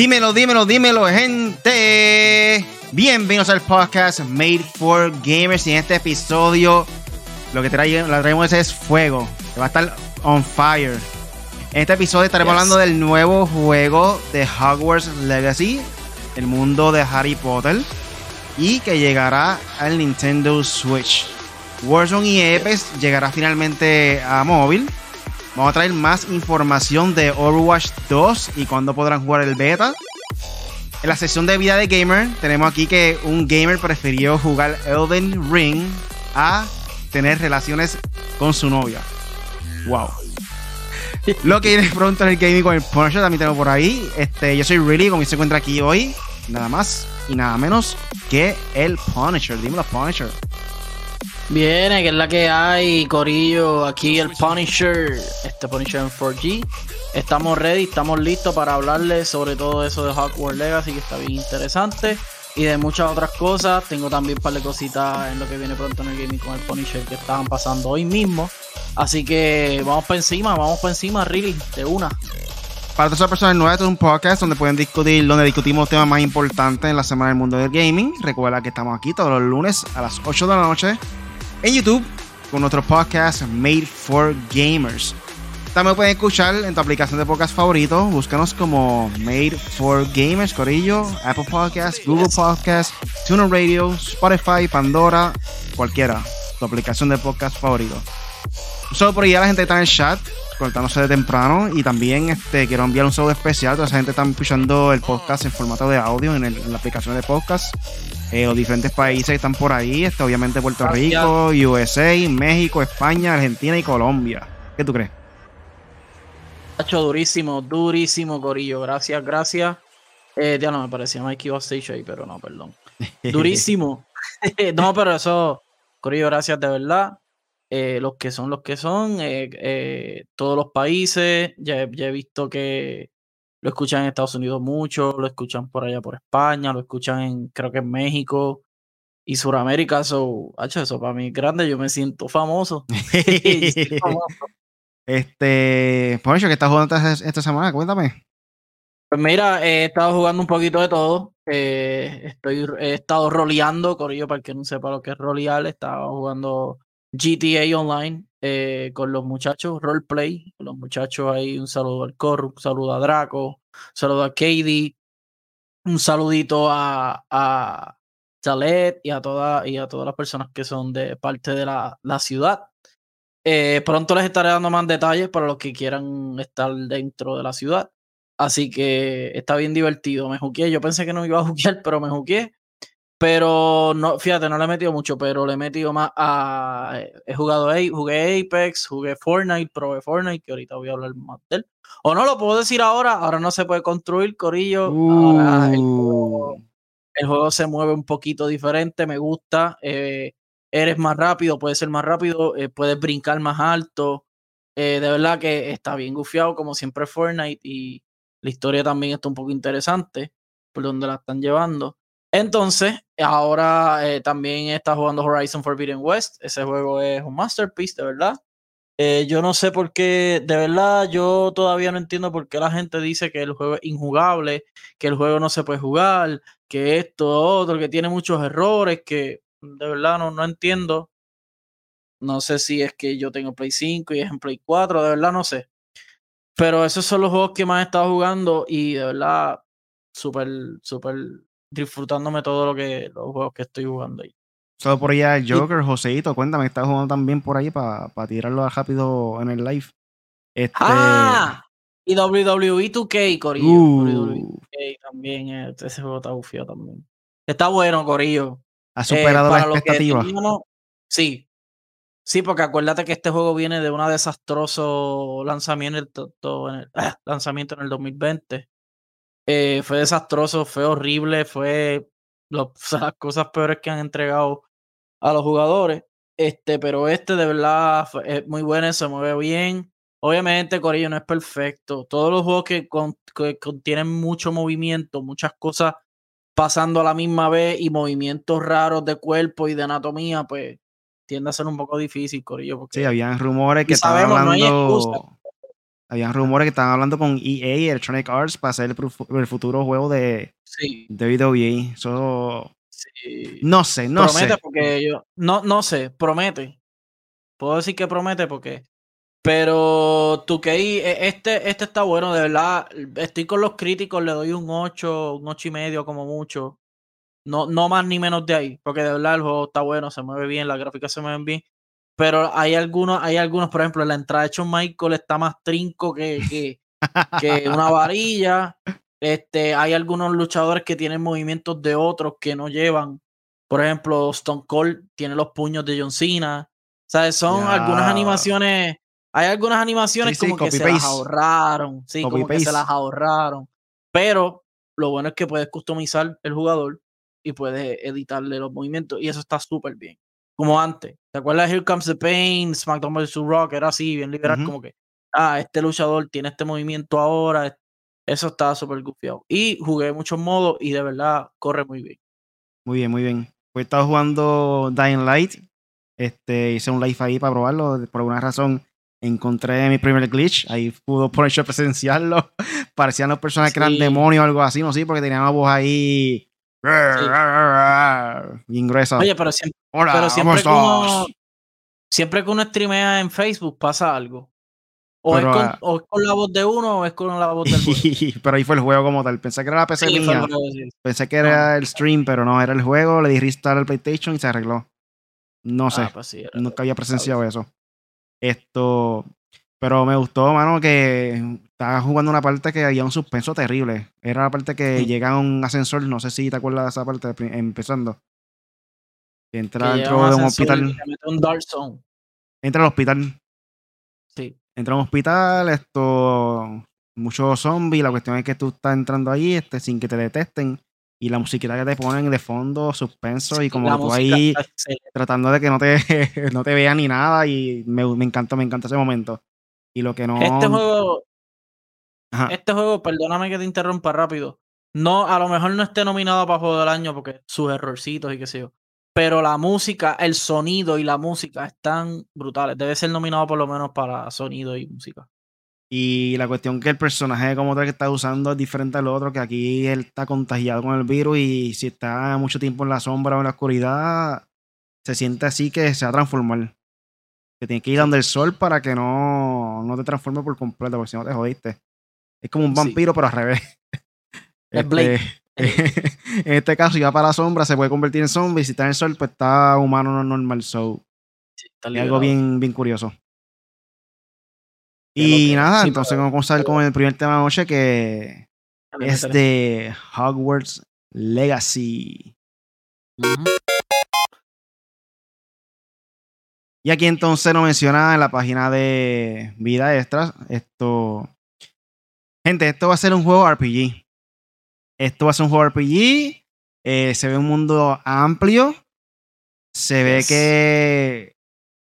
Dímelo, dímelo, dímelo, gente. Bienvenidos al podcast Made for Gamers. Y en este episodio, lo que traemos es fuego. Que va a estar on fire. En este episodio estaremos hablando del nuevo juego de Hogwarts Legacy, el mundo de Harry Potter, y que llegará al Nintendo Switch. Warzone y Apex llegará finalmente a móvil. Vamos a traer más información de Overwatch 2 y cuándo podrán jugar el beta. En la sesión de vida de gamer tenemos aquí que un gamer prefirió jugar Elden Ring a tener relaciones con su novia. Wow. Lo que viene pronto en el gaming con el Punisher también tengo por ahí. Este, yo soy Really, como se encuentra aquí hoy. Nada más y nada menos que el Punisher. Dímelo, Punisher. Viene, que es la que hay, Corillo. Aquí el Punisher, este Punisher en 4G. Estamos ready, estamos listos para hablarles sobre todo eso de Hogwarts Legacy, que está bien interesante. Y de muchas otras cosas. Tengo también un par de cositas en lo que viene pronto en el gaming con el Punisher que estaban pasando hoy mismo. Así que vamos para encima, vamos para encima, really, de una. Para todas las personas nuevas, este es un podcast donde pueden discutir, donde discutimos temas más importantes en la semana del mundo del gaming. Recuerda que estamos aquí todos los lunes a las 8 de la noche en YouTube con nuestro podcast Made for Gamers. También pueden escuchar en tu aplicación de podcast favorito. Búscanos como Made for Gamers, Corillo, Apple Podcasts, Google Podcasts, TuneIn Radio, Spotify, Pandora, cualquiera. Tu aplicación de podcast favorito. Solo por ahí a la gente que está en el chat, conectándose de temprano. Y también este, quiero enviar un saludo especial a toda esa gente que está escuchando el podcast en formato de audio en, la aplicación de podcast. Eh, los diferentes países que están por ahí. Este, obviamente Puerto Rico, USA, México, España, Argentina y Colombia. ¿Qué tú crees? Hecho durísimo, durísimo, Corillo. Gracias, gracias. Eh, ya no me parecía Mikey Stage ahí, pero no, perdón. Durísimo. no, pero eso, Corillo, gracias de verdad. Eh, los que son los que son, eh, eh, todos los países, ya, he visto que lo escuchan en Estados Unidos mucho, lo escuchan por allá por España, lo escuchan en, creo que en México y Sudamérica, eso, eso para mí es grande, yo me siento famoso. Este, por eso que estás jugando esta, semana, cuéntame. Pues mira, he estado jugando un poquito de todo. estoy, he estado roleando, Corillo, para el que no sepa lo que es rolear, he estado jugando GTA Online eh, con los muchachos, roleplay, los muchachos ahí, un saludo al Corru, un saludo a Draco, un saludo a Katie, un saludito a, a Chalet y a, toda, y a todas las personas que son de parte de la, la ciudad. Eh, pronto les estaré dando más detalles para los que quieran estar dentro de la ciudad. Así que está bien divertido. Me juqué. Yo pensé que no iba a juquear, pero me juqué. Pero no, fíjate, no le he metido mucho, pero le he metido más a. He jugado jugué Apex, jugué Fortnite, probé Fortnite, que ahorita voy a hablar más de él. O no lo puedo decir ahora, ahora no se puede construir, Corillo. Uh. el, juego, se mueve un poquito diferente, me gusta. Eh, eres más rápido, puedes ser más rápido, eh, puedes brincar más alto. Eh, de verdad que está bien gufiado, como siempre Fortnite, y la historia también está un poco interesante por donde la están llevando. Entonces, ahora eh, también está jugando Horizon Forbidden West. Ese juego es un masterpiece, de verdad. Eh, yo no sé por qué, de verdad, yo todavía no entiendo por qué la gente dice que el juego es injugable, que el juego no se puede jugar, que esto, otro, que tiene muchos errores, que de verdad no, no entiendo. No sé si es que yo tengo Play 5 y es en Play 4, de verdad no sé. Pero esos son los juegos que más he estado jugando y de verdad, súper, súper disfrutándome todo lo que los juegos que estoy jugando ahí. Solo por allá el Joker, Joseito, cuéntame, estás jugando también por ahí para tirarlo rápido en el live. Este... ¡Ah! Y WWE 2K, Corillo. WWE 2K también, eh, ese juego está bufio también. Está bueno, Corillo. Ha superado la expectativa. sí. Sí, porque acuérdate que este juego viene de un desastroso lanzamiento, en el, lanzamiento en el 2020. Eh, fue desastroso, fue horrible, fue las cosas peores que han entregado a los jugadores. Este, pero este de verdad es muy bueno, se mueve bien. Obviamente, Corillo no es perfecto. Todos los juegos que, contienen mucho movimiento, muchas cosas pasando a la misma vez y movimientos raros de cuerpo y de anatomía, pues tiende a ser un poco difícil, Corillo. sí, habían rumores que estaban hablando Habían rumores que estaban hablando con EA, Electronic Arts, para hacer el, futuro juego de, sí. de WWE. Eso. No sé, no promete sé. porque yo. No, no sé, promete. Puedo decir que promete porque. Pero tú que e, este, este está bueno, de verdad. Estoy con los críticos, le doy un 8, un 8 y medio como mucho. No, no más ni menos de ahí, porque de verdad el juego está bueno, se mueve bien, las gráficas se mueven bien. Pero hay algunos, hay algunos, por ejemplo, la entrada de Shawn Michael está más trinco que, que, que una varilla. Este, hay algunos luchadores que tienen movimientos de otros que no llevan. Por ejemplo, Stone Cold tiene los puños de John Cena. ¿Sabes? Son algunas animaciones. Hay algunas animaciones como que se las ahorraron. Sí, como que se las ahorraron. Pero lo bueno es que puedes customizar el jugador y puedes editarle los movimientos. Y eso está súper bien. Como antes. ¿Te acuerdas de Here Comes the Pain? SmackDown vs. Rock era así, bien liberal, como que. Ah, este luchador tiene este movimiento ahora. Eso está súper gufiado. Y jugué muchos modos y de verdad corre muy bien. Muy bien, muy bien. Pues estaba jugando Dying Light. Este, hice un live ahí para probarlo. Por alguna razón encontré mi primer glitch. Ahí pudo por hecho presenciarlo. Parecían las personas que eran demonios o algo así, no sé, porque tenían una voz ahí. Bien gruesa. Oye, pero siempre, pero siempre, que uno, siempre que uno streamea en Facebook pasa algo. O, es con, o, es con, la voz de uno o es con la voz del juego. pero ahí fue el juego como tal. Pensé que era la PC mía. Pensé que era el stream, pero no, era el juego. Le di restart al PlayStation y se arregló. No ah, sé. Pues nunca había presenciado eso. Esto. Pero me gustó, mano, que estaba jugando una parte que había un suspenso terrible. Era la parte que llega a un ascensor, no sé si te acuerdas de esa parte empezando. Entra dentro de un hospital. Entra al hospital. Sí. Entra a un hospital, esto. Muchos zombies. La cuestión es que tú estás entrando ahí este, sin que te detesten y la musiquita que te ponen de fondo, suspenso, y como tú ahí tratando de que no te, no te vean ni nada, y me, me encanta, me encanta ese momento. Y lo que no. Este juego. Este juego, perdóname que te interrumpa rápido. No, a lo mejor no esté nominado para juego del año porque sus errorcitos y qué sé yo. Pero la música, el sonido y la música están brutales. Debe ser nominado por lo menos para sonido y música. Y la cuestión que el personaje como tal que está usando es diferente al otro, que aquí él está contagiado con el virus y si está mucho tiempo en la sombra o en la oscuridad, se siente así que se va a transformar. Que tiene que ir donde el sol para que no, no te transforme por completo, porque si no te jodiste. Es como un vampiro, pero al revés. Este, en este caso, si va para la sombra, se puede convertir en zombie. Si está en el sol, pues está humano no normal. So, es algo bien, bien curioso. Y nada, entonces vamos a ver con el primer tema de noche que es de Hogwarts Legacy. Y aquí entonces nos menciona en la página de Vida Extras. Esto. Gente, esto va a ser un juego RPG. Esto va a ser un juego RPG. Eh, se ve un mundo amplio. Se ve que.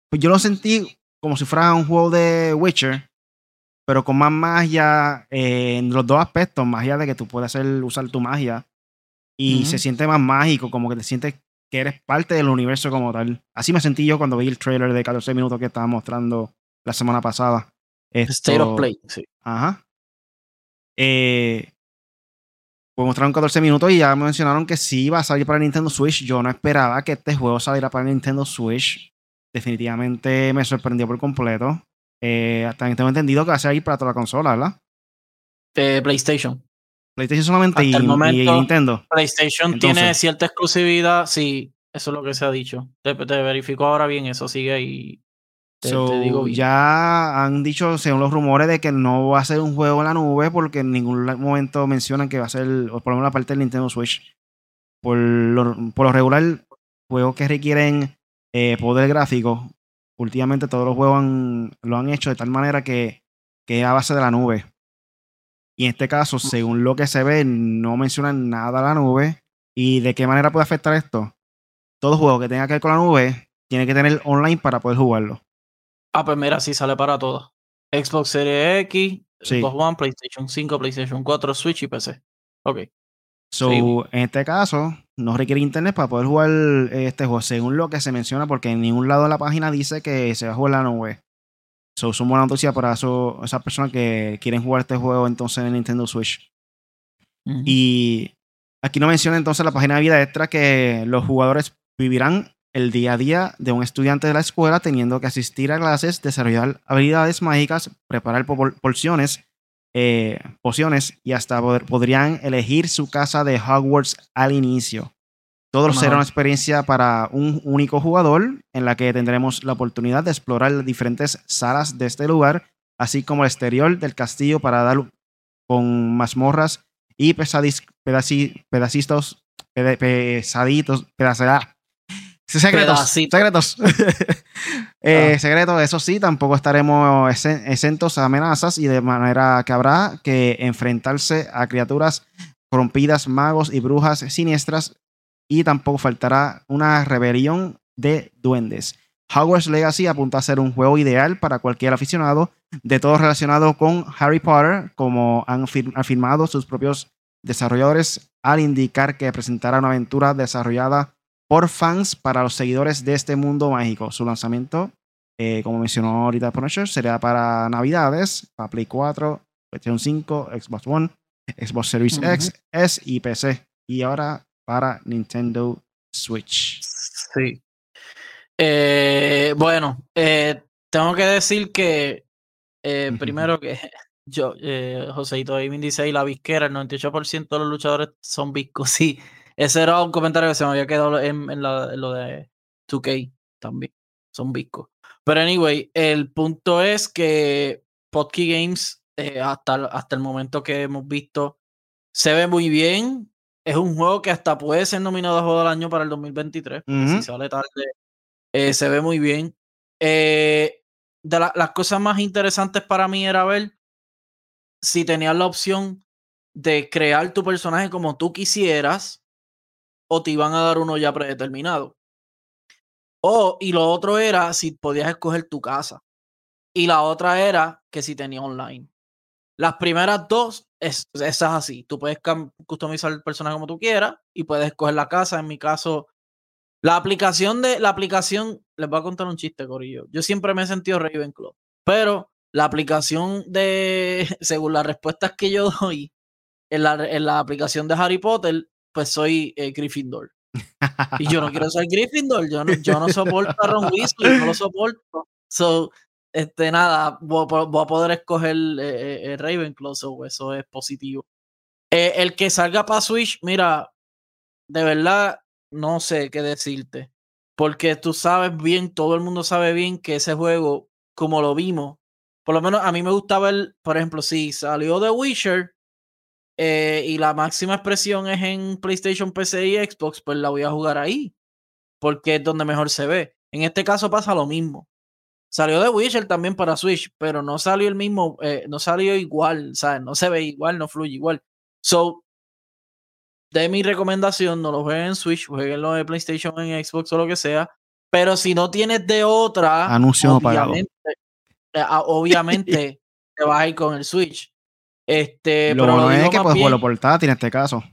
Pues yo lo sentí como si fuera un juego de Witcher pero con más magia en los dos aspectos, magia de que tú puedes hacer, usar tu magia y se siente más mágico, como que te sientes que eres parte del universo como tal. Así me sentí yo cuando vi el trailer de 14 minutos que estaba mostrando la semana pasada. State of Play, sí. Ajá. Eh, pues mostraron 14 minutos y ya mencionaron que sí iba a salir para Nintendo Switch. Yo no esperaba que este juego saliera para Nintendo Switch. Definitivamente me sorprendió por completo. Eh, hasta tengo entendido que va a ahí para toda la consola, ¿verdad? De PlayStation. PlayStation solamente y, Nintendo. PlayStation tiene cierta exclusividad, sí, eso es lo que se ha dicho. Te, verifico ahora bien, eso sigue ahí. Te, digo Ya han dicho, según los rumores, de que no va a ser un juego en la nube porque en ningún momento mencionan que va a ser, o por lo menos la parte del Nintendo Switch. Por lo, por lo regular, juegos que requieren eh, poder gráfico últimamente todos los juegos lo han hecho de tal manera que, que es a base de la nube. Y en este caso, según lo que se ve, no mencionan nada de la nube. ¿Y de qué manera puede afectar esto? Todo juego que tenga que ver con la nube tiene que tener online para poder jugarlo. Ah, pues mira, sí sale para todo. Xbox Series X, Xbox One, PlayStation 5, PlayStation 4, Switch y PC. Ok. So, en este caso, no requiere internet para poder jugar este juego, según lo que se menciona, porque en ningún lado de la página dice que se va a jugar la nube. So, son buena noticia para eso, esas personas que quieren jugar este juego entonces en Nintendo Switch. Y aquí no menciona entonces la página de vida extra que los jugadores vivirán el día a día de un estudiante de la escuela teniendo que asistir a clases, desarrollar habilidades mágicas, preparar porciones, eh, pociones y hasta podrían elegir su casa de Hogwarts al inicio. Todo será una experiencia para un único jugador en la que tendremos la oportunidad de explorar las diferentes salas de este lugar, así como el exterior del castillo para dar con mazmorras y pesadis, pedacitos, pesaditos, pedacitos, secretos, secretos. eh, ah. Secretos, eso sí, tampoco estaremos exentos a amenazas y de manera que habrá que enfrentarse a criaturas corrompidas, magos y brujas siniestras y tampoco faltará una rebelión de duendes. Hogwarts Legacy apunta a ser un juego ideal para cualquier aficionado de todo relacionado con Harry Potter, como han afirmado sus propios desarrolladores al indicar que presentará una aventura desarrollada por fans para los seguidores de este mundo mágico. Su lanzamiento, eh, como mencionó ahorita Punisher, será para Navidades, para Play 4, PlayStation 5, Xbox One, Xbox Series X, S y PC. Y ahora para Nintendo Switch. Sí. Eh, bueno, eh, tengo que decir que primero que yo, eh, Joseito dice ahí la visquera, el 98% de los luchadores son viscos. Sí, ese era un comentario que se me había quedado en, lo de 2K también. Son viscos. Pero anyway, el punto es que Podkey Games, eh, hasta, hasta el momento que hemos visto, se ve muy bien. Es un juego que hasta puede ser nominado a Juego del Año para el 2023. Si sale tarde, eh, se ve muy bien. Eh, de las cosas más interesantes para mí era ver si tenías la opción de crear tu personaje como tú quisieras o te iban a dar uno ya predeterminado. O, y lo otro era si podías escoger tu casa. Y la otra era que si tenía online. Las primeras dos, es, esas así. Tú puedes customizar el personaje como tú quieras y puedes escoger la casa. En mi caso, la aplicación de la aplicación, les voy a contar un chiste, Corillo. Yo siempre me he sentido Ravenclaw, pero la aplicación de, según las respuestas que yo doy, en la, en la aplicación de Harry Potter, pues soy eh, Gryffindor. Y yo no quiero ser Gryffindor, yo no, yo no soporto a Ron Weasley, no lo soporto. So, este, nada, voy, a poder escoger eh, eh, Ravenclaw, so, eso es positivo. el que salga para Switch, mira, de verdad, no sé qué decirte. Porque tú sabes bien, todo el mundo sabe bien que ese juego, como lo vimos, por lo menos a mí me gustaba el, por ejemplo, si salió The Witcher eh, y la máxima expresión es en PlayStation, PC y Xbox, pues la voy a jugar ahí, porque es donde mejor se ve. En este caso pasa lo mismo. Salió The Witcher también para Switch, pero no salió el mismo, eh, no salió igual, ¿sabes? No se ve igual, no fluye igual. So, de mi recomendación, no lo jueguen en Switch, jueguenlo de PlayStation, en Xbox o lo que sea. Pero si no tienes de otra, anuncio pagado. Eh, ah, obviamente te vas a ir con el Switch. Este, lo bueno es que puedes jugarlo portátil en este caso.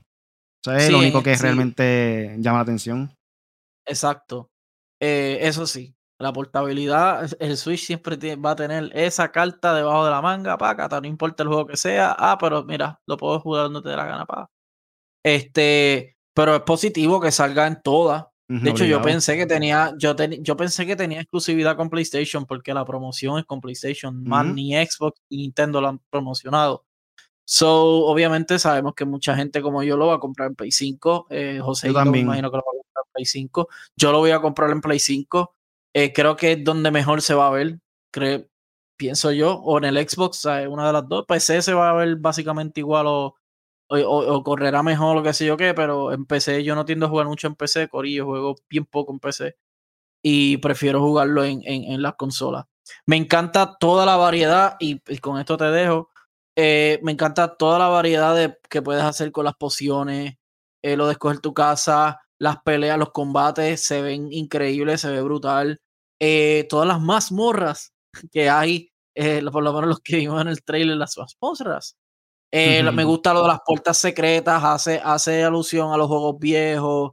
Eso es lo único que realmente llama la atención. Exacto. Eh, eso sí, la portabilidad, el Switch siempre va a tener esa carta debajo de la manga, paca, no importa el juego que sea. Ah, pero mira, lo puedo jugar donde te dé la gana, pa. Este, pero es positivo que salga en todas. De hecho, yo pensé que tenía, yo, yo pensé que tenía exclusividad con PlayStation porque la promoción es con PlayStation, más ni Xbox ni Nintendo lo han promocionado. So, obviamente sabemos que mucha gente como yo lo va a comprar en Play 5. Eh, José, yo también. me imagino que lo va a comprar en Play 5. Yo lo voy a comprar en Play 5. Eh, creo que es donde mejor se va a ver, creo, pienso yo, o en el Xbox, una de las dos. PC se va a ver básicamente igual o o, correrá mejor, lo que sé yo qué, pero en PC yo no tiendo a jugar mucho en PC, Corillo, juego bien poco en PC y prefiero jugarlo en, en, las consolas. Me encanta toda la variedad y, con esto te dejo. Eh, me encanta toda la variedad de, que puedes hacer con las pociones, eh, lo de escoger tu casa, las peleas, los combates se ven increíbles, se ve brutal. Eh, todas las mazmorras que hay, por lo menos los que vimos en el trailer, las mazmorras me gusta lo de las puertas secretas, hace, hace alusión a los juegos viejos.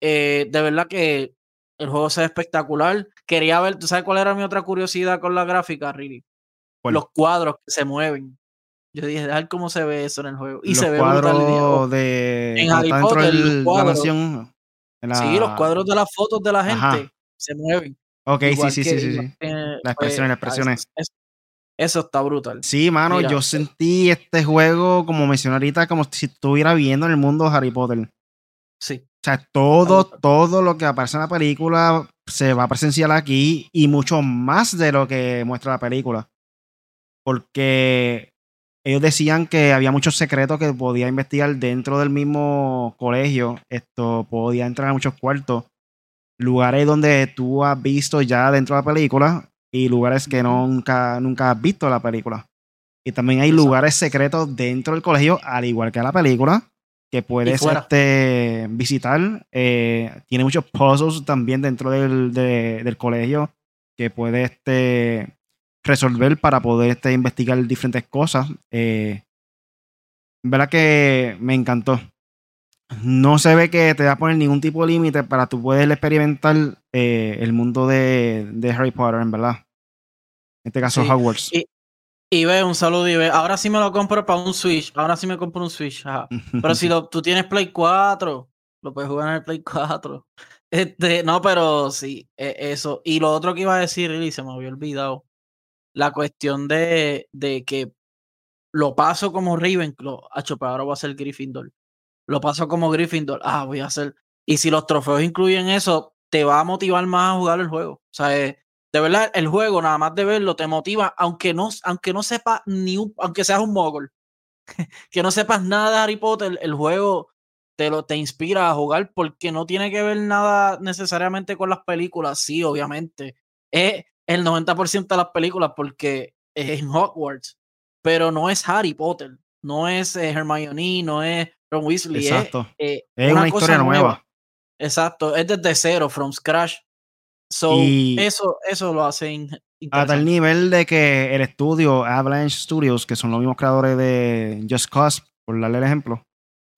De verdad que el juego se ve espectacular. Quería ver, ¿tú sabes cuál era mi otra curiosidad con la gráfica, Riri? los cuadros que se mueven. Yo dije, dejar cómo se ve eso en el juego. Y los se ve cuadros de en Harry Potter, los cuadros, Sí, los cuadros de las fotos de la gente se mueven. Ok, sí, sí, sí, sí, las expresiones, pues, las expresiones. Eso, está brutal. Sí, mano, yo sentí este juego, como mencioné ahorita, como si estuviera viendo en el mundo de Harry Potter. Sí. O sea, todo, todo lo que aparece en la película se va a presenciar aquí y mucho más de lo que muestra la película. Porque ellos decían que había muchos secretos que podía investigar dentro del mismo colegio. Esto podía entrar a muchos cuartos. Lugares donde tú has visto ya dentro de la película y lugares que nunca, nunca has visto en la película. Y también hay lugares secretos dentro del colegio, al igual que en la película, que puedes este, visitar. Eh, tiene muchos puzzles también dentro del, del colegio que puedes este, resolver para poder este, investigar diferentes cosas. Eh, verdad que me encantó. No se ve que te va a poner ningún tipo de límite para tú poder experimentar eh, el mundo de, de, Harry Potter, en verdad. En este caso, Hogwarts. Y, y ve, un saludo y ve. Ahora sí me lo compro para un Switch. Ahora sí me compro un Switch. Pero si lo, tú tienes Play 4, lo puedes jugar en el Play 4. Este, no, pero sí, e, eso. Y lo otro que iba a decir, y se me había olvidado la cuestión de, de que lo paso como Ravenclaw, hecho, pero ahora voy a ser Gryffindor. Lo paso como Gryffindor, ah, voy a hacer. Y si los trofeos incluyen eso, te va a motivar más a jugar el juego. O sea, eh, de verdad, el juego, nada más de verlo, te motiva, aunque no, aunque no sepas ni un, aunque seas un mogul, que no sepas nada de Harry Potter, el juego te lo te inspira a jugar porque no tiene que ver nada necesariamente con las películas. Sí, obviamente. Es, el 90% de las películas porque es en Hogwarts, pero no es Harry Potter, no es eh, Hermione, no es Ron Weasley. Exacto. Es, eh, es una, historia nueva. Exacto, es desde cero, from scratch. So, eso, eso lo hacen. A tal nivel de que el estudio Avalanche Studios, que son los mismos creadores de Just Cause, por darle el ejemplo,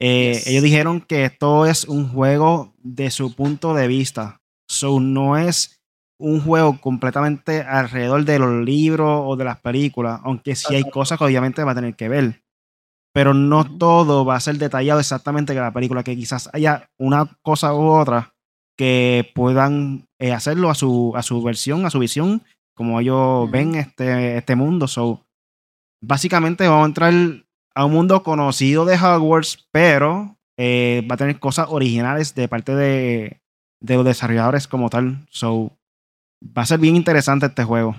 eh, ellos dijeron que esto es un juego de su punto de vista. So, no es un juego completamente alrededor de los libros o de las películas, aunque sí hay cosas que obviamente va a tener que ver. Pero no todo va a ser detallado exactamente que la película, que quizás haya una cosa u otra que puedan eh, hacerlo a su, a su versión, a su visión, como ellos ven este, este mundo. So, básicamente vamos a entrar a un mundo conocido de Hogwarts, pero eh, va a tener cosas originales de parte de, de los desarrolladores como tal. So, va a ser bien interesante este juego.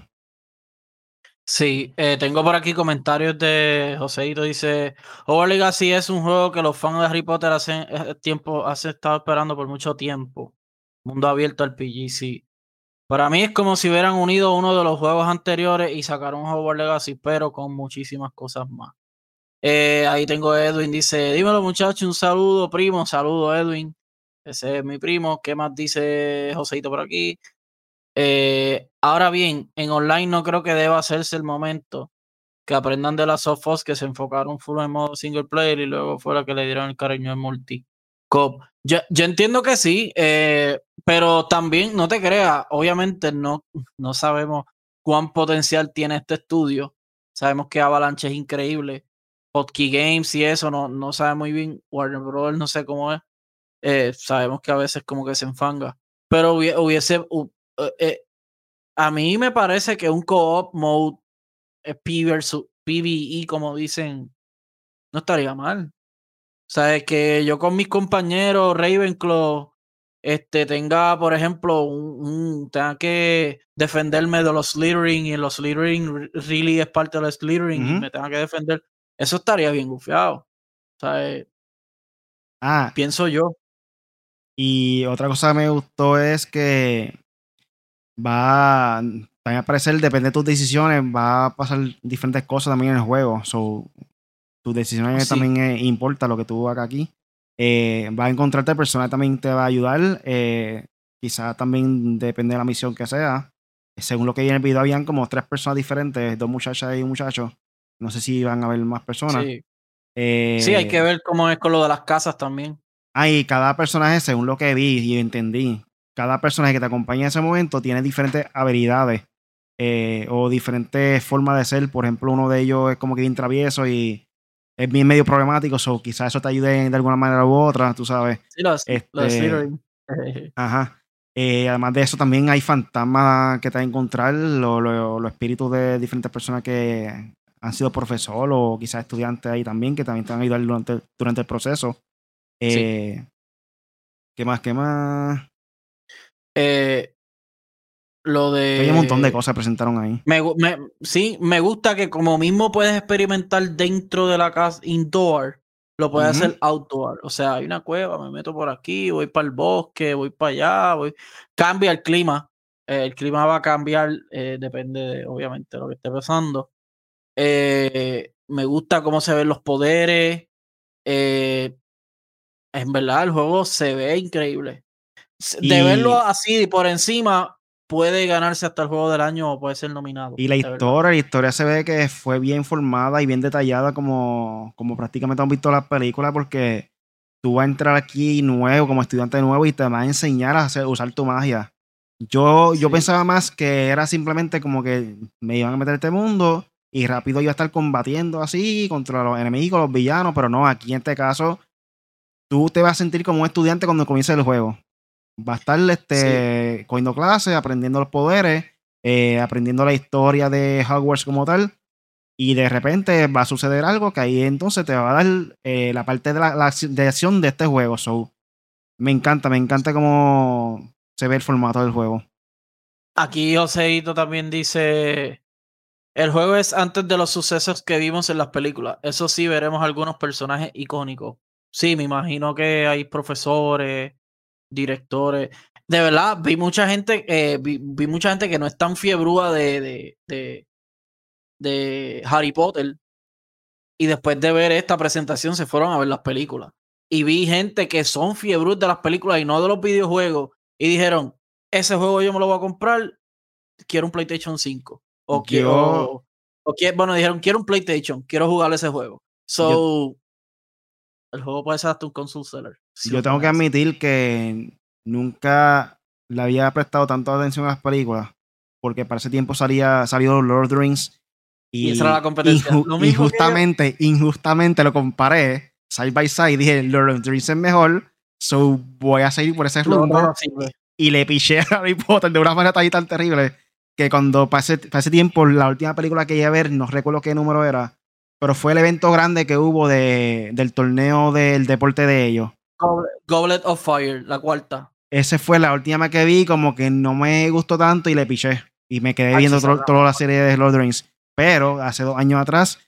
Sí, eh, tengo por aquí comentarios de Joseito. Dice: Hogwarts Legacy es un juego que los fans de Harry Potter hacen eh, tiempo, hace estado esperando por mucho tiempo. Mundo abierto al PGC. Para mí es como si hubieran unido uno de los juegos anteriores y sacaron Hogwarts Legacy, pero con muchísimas cosas más. Eh, ahí tengo Edwin, dice: Dímelo, muchachos, un saludo, primo. Saludo, Edwin. Ese es mi primo. ¿Qué más dice Joseito por aquí? Eh, ahora bien, en online no creo que deba hacerse el momento que aprendan de las sofos que se enfocaron full en modo single player y luego fuera que le dieron el cariño en multi. Cop. Yo, entiendo que sí, eh, pero también no te creas, obviamente no, no sabemos cuán potencial tiene este estudio. Sabemos que Avalanche es increíble. Hotkey Games y eso no, no sabe muy bien. Warner Bros. no sé cómo es. Eh, sabemos que a veces como que se enfanga. Pero hubiese, eh, a mí me parece que un co-op mode eh, PvE, como dicen, no estaría mal. O sea, es que yo con mis compañeros Ravenclaw este, tenga, por ejemplo, un, tenga que defenderme de los Slytherin y los Slytherin really es parte de los Slytherin y me tenga que defender. Eso estaría bien gufiado. O sea, ah, pienso yo. Y otra cosa que me gustó es que va a aparecer, depende de tus decisiones, va a pasar diferentes cosas también en el juego. So, tus decisiones también eh, importa lo que tú hagas aquí. Eh, va a encontrarte personas que también te va a ayudar. Eh, quizás también depende de la misión que sea. Según lo que vi en el video, habían como tres personas diferentes, dos muchachas y un muchacho. No sé si van a haber más personas. Sí. sí, hay que ver cómo es con lo de las casas también. Ah, y cada personaje, según lo que vi y entendí, cada personaje que te acompaña en ese momento tiene diferentes habilidades. eh, o diferentes formas de ser. Por ejemplo, uno de ellos es como que bien travieso y es bien medio problemático, o quizás eso te ayude de alguna manera u otra, tú sabes. Sí, lo, lo Este, Ajá. Eh, además de eso, también hay fantasmas que te vas a encontrar, lo- lo- los espíritus de diferentes personas que han sido profesor o quizás estudiantes ahí también, que también te van a ayudar durante, durante el proceso. Sí. Eh, ¿Qué más? ¿Qué más? Eh, lo de. Hay un montón de cosas que presentaron ahí. Me, me- sí, me gusta que como mismo puedes experimentar dentro de la casa indoor, lo puedes hacer outdoor. O sea, hay una cueva, me meto por aquí, voy para el bosque, voy para allá, voy... cambia el clima. eh, el clima va a cambiar, eh, depende de, obviamente, de lo que esté pasando. Eh, me gusta cómo se ven los poderes. en verdad, el juego se ve increíble. De Y- verlo así por encima, puede ganarse hasta el juego del año o puede ser nominado. Y la historia, la historia se ve que fue bien formada y bien detallada como, como prácticamente hemos visto las películas porque tú vas a entrar aquí nuevo, como estudiante nuevo y te van a enseñar a hacer, usar tu magia. Yo, yo pensaba más que era simplemente como que me iban a meter a este mundo y rápido iba a estar combatiendo así contra los enemigos, los villanos, pero no, aquí en este caso tú te vas a sentir como un estudiante cuando comience el juego. Va a estar este, cogiendo clases, aprendiendo los poderes, eh, aprendiendo la historia de Hogwarts como tal. Y de repente va a suceder algo que ahí entonces te va a dar eh, la parte de la, de acción de este juego. So, me encanta, me encanta cómo se ve el formato del juego. Aquí Joseito también dice: El juego es antes de los sucesos que vimos en las películas. Eso sí, veremos algunos personajes icónicos. Sí, me imagino que hay profesores, directores. De verdad, vi mucha gente, eh, vi, vi mucha gente que no es tan fiebrúa de, de, de, de Harry Potter. Y después de ver esta presentación se fueron a ver las películas. Y vi gente que son fiebrus de las películas y no de los videojuegos. Y dijeron, ese juego yo me lo voy a comprar, quiero un PlayStation 5. O Yo- quiero... O quiero, bueno, dijeron, quiero un PlayStation, quiero jugar ese juego. So, el juego puede ser hasta un console seller. Yo tengo que admitir que nunca le había prestado tanto atención a las películas. Porque para ese tiempo salía, salió Lord of the Rings. Y esa era la competencia. inju- Lo mismo que yo. injustamente, lo comparé side by side. y Dije, Lord of the Rings es mejor. So voy a seguir por ese rumbo. no sirve. y le piché a Harry Potter de una manera tan, tan terrible que cuando pasé, ese tiempo, la última película que iba a ver, no recuerdo qué número era, pero fue el evento grande que hubo de, del torneo del deporte de ellos. Goblet, Goblet of Fire, la cuarta. Ese fue la última que vi, como que no me gustó tanto y le piché. Y me quedé viendo toda la serie de Lord of the Rings. Pero hace dos años atrás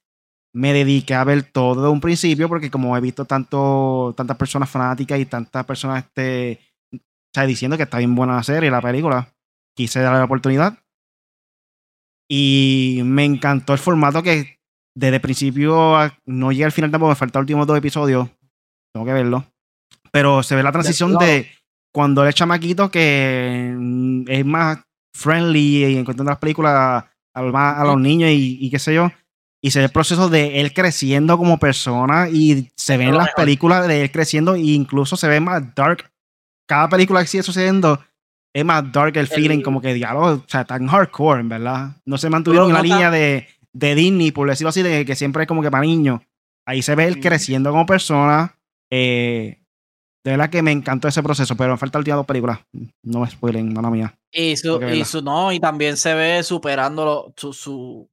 me dediqué a ver todo de un principio porque como he visto tanto, tantas personas fanáticas y tantas personas este, o sea, diciendo que está bien buena la serie, la película, quise darle la oportunidad. Y me encantó el formato que desde el principio a- no llegué al final tampoco, me faltan los últimos dos episodios. Tengo que verlo. Pero se ve la transición de cuando es chamaquito que mm, es más friendly y en cuestión de las películas a, los niños y, y qué sé yo. Y se ve el proceso de él creciendo como persona y se ven las películas de él creciendo e incluso se ve más dark. Cada película que sigue sucediendo es más dark el feeling, como que diálogo, o sea, tan hardcore, en verdad. No se mantuvieron en la línea de, de Disney, por decirlo así, de que siempre es como que para niños. Ahí se ve él creciendo como persona. eh, de verdad que me encantó ese proceso, pero me faltan las últimas dos películas. No me spoilen, mala mía. Y su, y su, no, y también se ve superando su, su-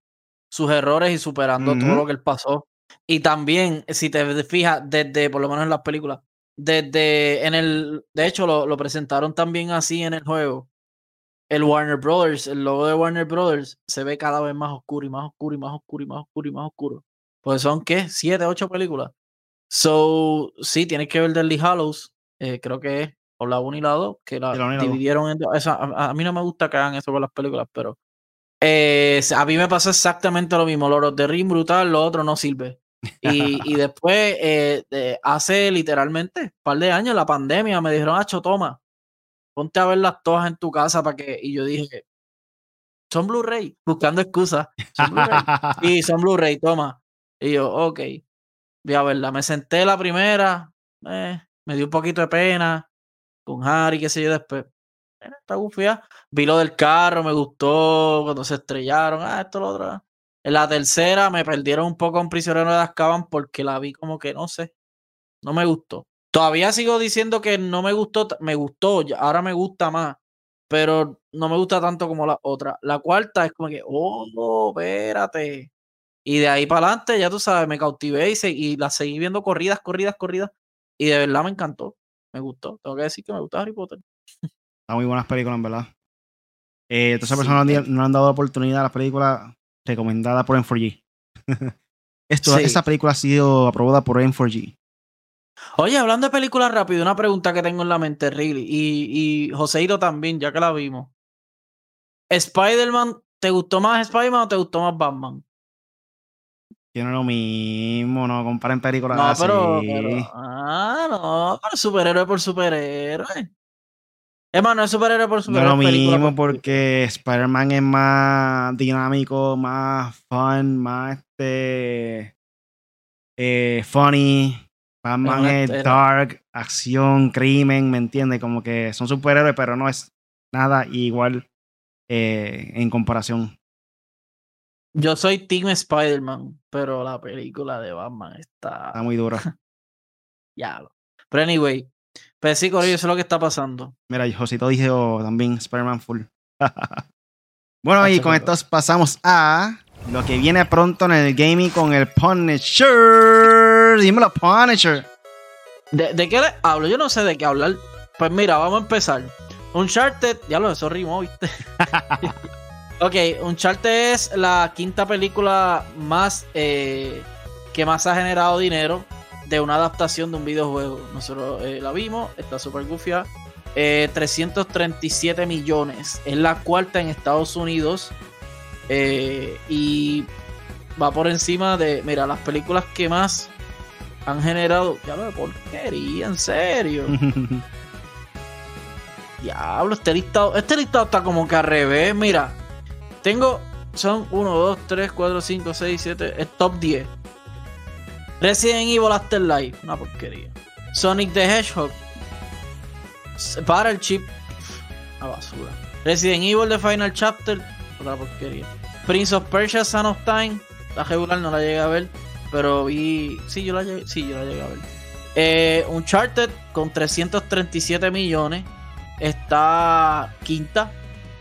sus errores y superando todo lo que él pasó. Y también, si te fijas, desde, por lo menos en las películas, desde en el, de hecho, lo, lo presentaron también así en el juego. El Warner Brothers, el logo de Warner Brothers, se ve cada vez más oscuro y más oscuro y más oscuro y más oscuro y más oscuro. Pues son, ¿qué? ¿Siete, ocho películas? So, sí, tienes que ver Deadly Hallows, eh, creo que es, o la 1 y la 2, que la la y dividieron en dos. Esa- a, a mí no me gusta que hagan eso con las películas, pero eh, a mí me pasó exactamente lo mismo. Los de Ring brutal, lo otro no sirve. Y, y después, eh, hace literalmente un par de años, la pandemia, me dijeron, Acho, toma, ponte a verlas todas en tu casa para que. Y yo dije, son Blu-ray, buscando excusas. Son Blu-ray. Sí, son Blu-ray, toma. Y yo, ok, voy a verla. Me senté la primera, eh, me dio un poquito de pena con Harry, qué sé yo, después. está gufía. Vi lo del carro, me gustó cuando se estrellaron. Ah, esto lo otro. En la tercera me perdieron un poco un prisionero de Azkaban porque la vi como que no sé. No me gustó. Todavía sigo diciendo que no me gustó, me gustó, ahora me gusta más, pero no me gusta tanto como la otra. La cuarta es como que, oh, espérate. Y de ahí para adelante, ya tú sabes, me cautivé y, y la seguí viendo corridas, corridas, corridas. Y de verdad me encantó. Me gustó. Tengo que decir que me gusta Harry Potter. Está muy buenas películas, en verdad. Eh, entonces, personas no, han dado oportunidad a las películas recomendadas por M4G. Esto, Esta película ha sido aprobada por M4G. Oye, hablando de películas rápido, una pregunta que tengo en la mente, Riley, y, y Joseiro también, ya que la vimos. ¿Spider-Man, te gustó más Spider-Man o te gustó más Batman? Tiene lo mismo, no comparen películas no, Pero, ah, no, pero superhéroe por superhéroe. Es más, no es superhéroe por superhéroe. No es lo mismo porque Spider-Man es más dinámico, más fun, más este. Eh, funny. Batman es dark, acción, crimen, ¿me entiendes? Como que son superhéroes, pero no es nada igual eh, en comparación. Yo soy Team Spider-Man, pero la película de Batman está. Está muy dura. ya. Pero anyway, pues sí, Corillo, eso es lo que está pasando. Mira, Josito dijo también Spider-Man full. bueno, y con esto pasamos a lo que viene pronto en el gaming con el Punisher. Dímelo, Punisher. ¿De, ¿De, qué le hablo? Yo no sé de qué hablar. Pues mira, vamos a empezar. Uncharted, ya lo eso rimó, ¿viste? ok, Uncharted es la quinta película más eh, que más ha generado dinero de una adaptación de un videojuego. Nosotros eh, la vimos, está súper gufia. 337 eh, millones. Es la cuarta en Estados Unidos. Eh, y va por encima de, mira, las películas que más han generado. Ya lo de porquería, en serio. Diablo, este listado, este listado está como que al revés. Mira, tengo, son 1, 2, 3, 4, 5, 6, 7, es top 10. Resident Evil Afterlife, una porquería. Sonic the Hedgehog, Battle Chip, una basura. Resident Evil The Final Chapter, otra porquería. Prince of Persia, Son of Time, la regular no la llegué a ver, pero vi. Sí, yo la llegué, sí, yo la llegué a ver. Eh, Uncharted con 337 millones está quinta.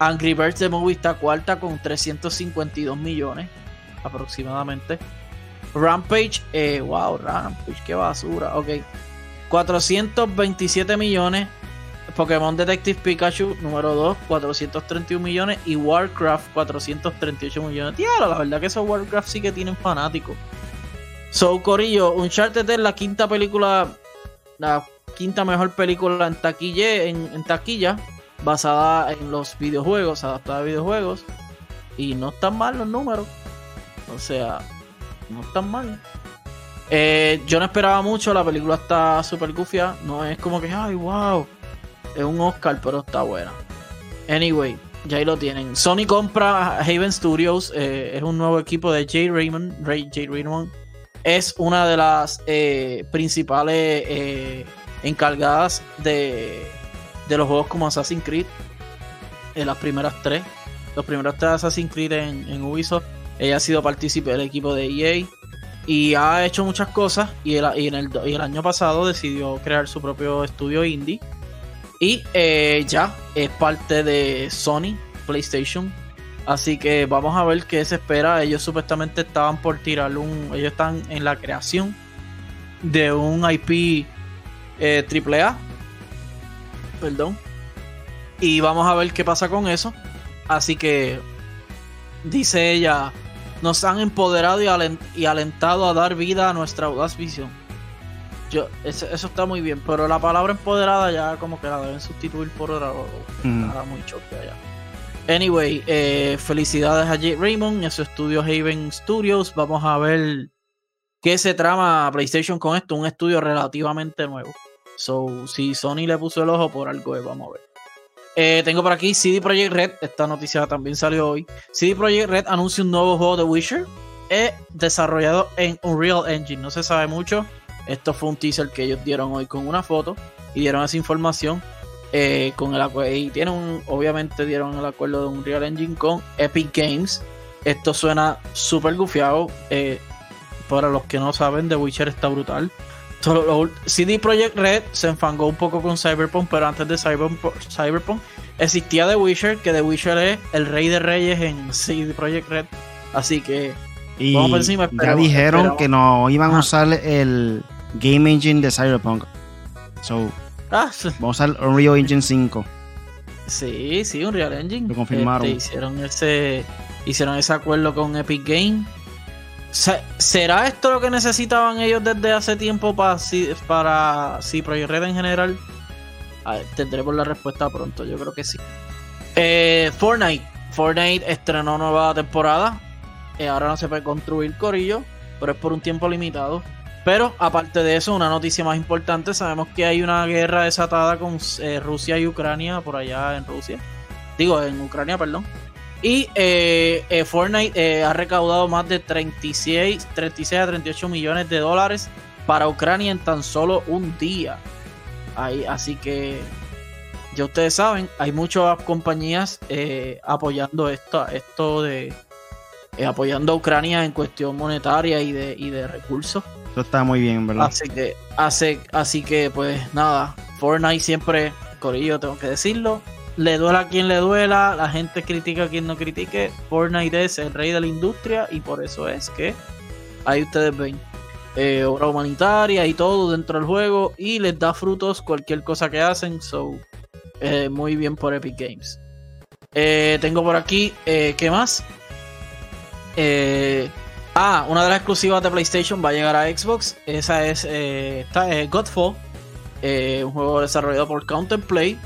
Angry Birds The Movie está cuarta con 352 millones aproximadamente. Rampage, eh, wow, Rampage, qué basura. Ok, 427 millones Pokémon Detective Pikachu número 2, 431 millones. Y Warcraft, 438 millones. Tío, la verdad que esos Warcraft sí que tienen fanáticos. So, Corillo, Uncharted es la quinta película, la quinta mejor película en taquilla, en, taquilla basada en los videojuegos, adaptada a videojuegos. Y no están mal los números. O sea, no están mal. Eh, yo no esperaba mucho, la película está súper gufia. No es como que, ay, wow es un Oscar, pero está buena. Anyway, ya ahí lo tienen. Sony compra Haven Studios, eh, es un nuevo equipo de Jay Raymond. Ray, Jay Raymond es una de las eh, principales encargadas de, de, los juegos como Assassin's Creed. En las primeras tres. Los primeros tres Assassin's Creed en, Ubisoft. Ella ha sido partícipe del equipo de EA. Y ha hecho muchas cosas. Y el, y en el, año pasado decidió crear su propio estudio indie y eh, ya es parte de Sony PlayStation. Así que vamos a ver qué se espera. Ellos supuestamente estaban por tirar un. Ellos están en la creación de un IP eh, AAA. Perdón. Y vamos a ver qué pasa con eso. Así que dice ella. Nos han empoderado y alentado a dar vida a nuestra audaz visión eso, está muy bien, pero la palabra empoderada ya como que la deben sustituir por otra. Mm. muy choque allá. Anyway, eh, felicidades a Jay Raymond y a su estudio Haven Studios. Vamos a ver qué se trama PlayStation con esto. Un estudio relativamente nuevo. So, si Sony le puso el ojo por algo, vamos a ver. Eh, tengo por aquí CD Projekt Red. Esta noticia también salió hoy. CD Projekt Red anuncia un nuevo juego de Witcher. Es desarrollado en Unreal Engine. No se sabe mucho. Esto fue un teaser que ellos dieron hoy con una foto y dieron esa información. Eh, con el y tienen obviamente dieron el acuerdo de un Real Engine con Epic Games. Esto suena súper gufiado. Eh, para los que no saben, The Witcher está brutal. CD Projekt Red se enfangó un poco con Cyberpunk, pero antes de Cyberpunk, existía The Witcher, que The Witcher es el rey de reyes en CD Projekt Red. Así que y vamos por encima. ya dijeron que no iban a usar el Game Engine de Cyberpunk. So, ah, vamos a usar Unreal Engine 5. Sí, sí, Unreal Engine. Lo confirmaron. Este, hicieron ese hicieron ese acuerdo con Epic Games ¿Será esto lo que necesitaban ellos desde hace tiempo para, para si Project Red en general? tendremos la respuesta pronto, yo creo que sí. Eh, Fortnite. Fortnite estrenó nueva temporada. Eh, ahora no se puede construir corillo, pero es por un tiempo limitado. Pero aparte de eso, una noticia más importante, sabemos que hay una guerra desatada con eh, Rusia y Ucrania por allá en Rusia. Digo, en Ucrania, perdón. Y eh, eh, Fortnite eh, ha recaudado más de 36, 36 a 38 millones de dólares para Ucrania en tan solo un día. Ahí, así que ya ustedes saben, hay muchas compañías apoyando esto, esto de apoyando a Ucrania en cuestión monetaria y de, y de recursos. Eso está muy bien, ¿verdad? Así que, hace, así que pues nada, Fortnite siempre, Corillo, tengo que decirlo, le duela a quien le duela, la gente critica a quien no critique. Fortnite es el rey de la industria y por eso es que ahí ustedes ven eh, obra humanitaria y todo dentro del juego y les da frutos cualquier cosa que hacen. So, eh, muy bien por Epic Games. Eh, tengo por aquí, ¿qué más? ah, una de las exclusivas de PlayStation va a llegar a Xbox. Esa es, está, Godfall, un juego desarrollado por Counterplay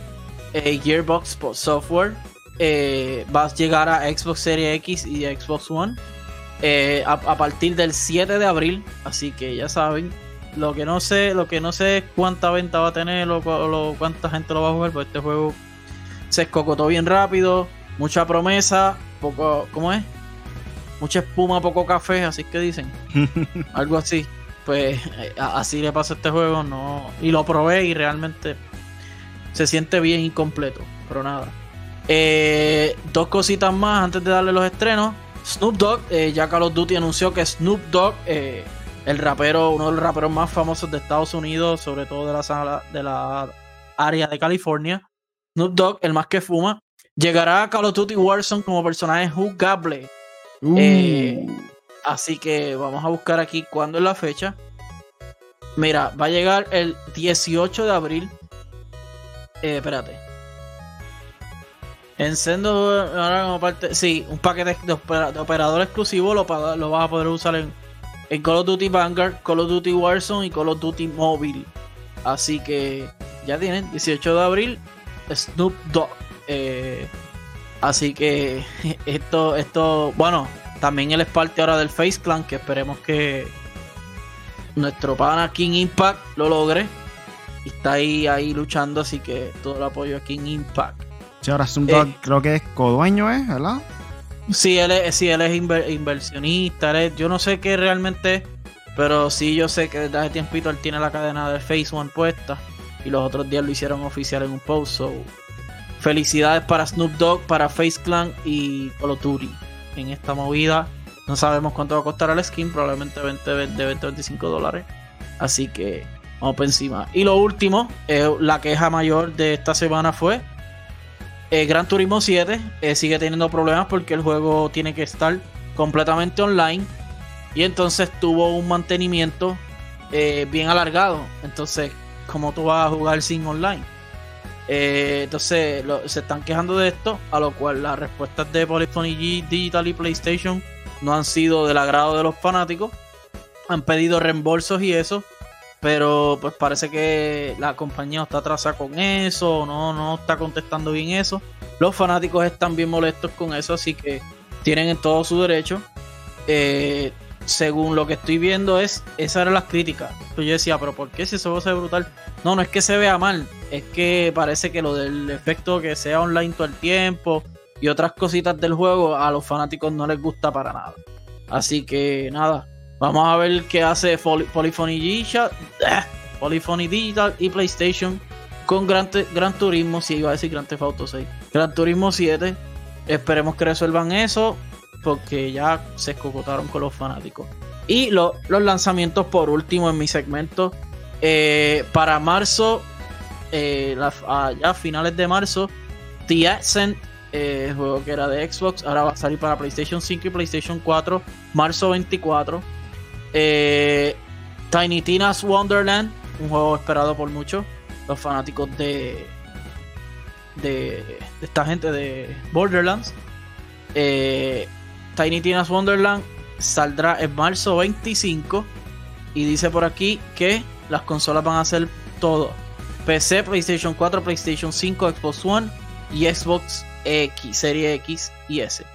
eh, Gearbox Software eh, va a llegar a Xbox Series X y Xbox One eh, a, partir del 7 de abril. Así que ya saben. Lo que no sé, lo que no sé es cuánta venta va a tener o, cuánta gente lo va a jugar, pues este juego se escocotó bien rápido, mucha promesa, poco, ¿cómo es? Mucha espuma, poco café, así que dicen. Algo así. Pues así le pasa a este juego, no. Y lo probé y realmente se siente bien incompleto, pero nada. Eh, dos cositas más antes de darle los estrenos. Snoop Dogg, eh, ya Call of Duty anunció que Snoop Dogg, eh, el rapero, uno de los raperos más famosos de Estados Unidos, sobre todo de la, de la área de California, Snoop Dogg, el más que fuma, llegará a Call of Duty Warzone como personaje jugable. Uh. así que vamos a buscar aquí cuándo es la fecha. Mira, va a llegar el 18 de abril eh, espérate. Encendo ahora como parte. Sí, un paquete de, operador exclusivo lo, lo vas a poder usar en, en Call of Duty Vanguard, Call of Duty Warzone y Call of Duty Mobile. Así que ya tienen, 18 de abril, Snoop Dogg. Eh, así que esto, esto, bueno, también él es parte ahora del Face Clan, que esperemos que nuestro pana King Impact lo logre está ahí, ahí luchando, así que todo el apoyo aquí en Impact. Sí, ahora eh, creo que es codueño, ¿eh? ¿verdad? Sí, él es, sí, él es inversionista, yo no sé qué realmente, pero sí yo sé que desde hace tiempito él tiene la cadena de Face One puesta y los otros días lo hicieron oficial en un post, so felicidades para Snoop Dogg, para Face Clan y Duty en esta movida. No sabemos cuánto va a costar el skin, probablemente 20, 20 25 dólares. Así que Vamos por encima. Y lo último, eh, la queja mayor de esta semana fue eh, Gran Turismo 7 eh, sigue teniendo problemas porque el juego tiene que estar completamente online y entonces tuvo un mantenimiento bien alargado. Entonces, ¿cómo tú vas a jugar sin online? entonces, se están quejando de esto, a lo cual las respuestas de Polyphony Digital y PlayStation no han sido del agrado de los fanáticos. Han pedido reembolsos y eso pero pues parece que la compañía está atrasada con eso, no, no está contestando bien eso. Los fanáticos están bien molestos con eso, así que tienen en todo su derecho. Eh, según lo que estoy viendo es, esas eran las críticas. Pues yo decía, pero ¿por qué si eso se ve brutal? No, no es que se vea mal, es que parece que lo del efecto que sea online todo el tiempo y otras cositas del juego a los fanáticos no les gusta para nada. Así que nada, Vamos a ver qué hace Polyphony Digital, Polyphony Digital y PlayStation con Gran, Gran Turismo, si iba a decir Gran Theft Auto 6, Gran Turismo 7. Esperemos que resuelvan eso, porque ya se escocotaron con los fanáticos. Y los lanzamientos por último en mi segmento. Eh, para marzo, eh, ya finales de marzo, The Ascent, eh, juego que era de Xbox, ahora va a salir para PlayStation 5 y PlayStation 4, marzo 24. Tiny Tina's Wonderland, un juego esperado por muchos, los fanáticos de, de, esta gente de Borderlands. Tiny Tina's Wonderland saldrá en marzo 25 y dice por aquí que las consolas van a ser todo. PC, PlayStation 4, PlayStation 5, Xbox One y Xbox X, Serie X y S.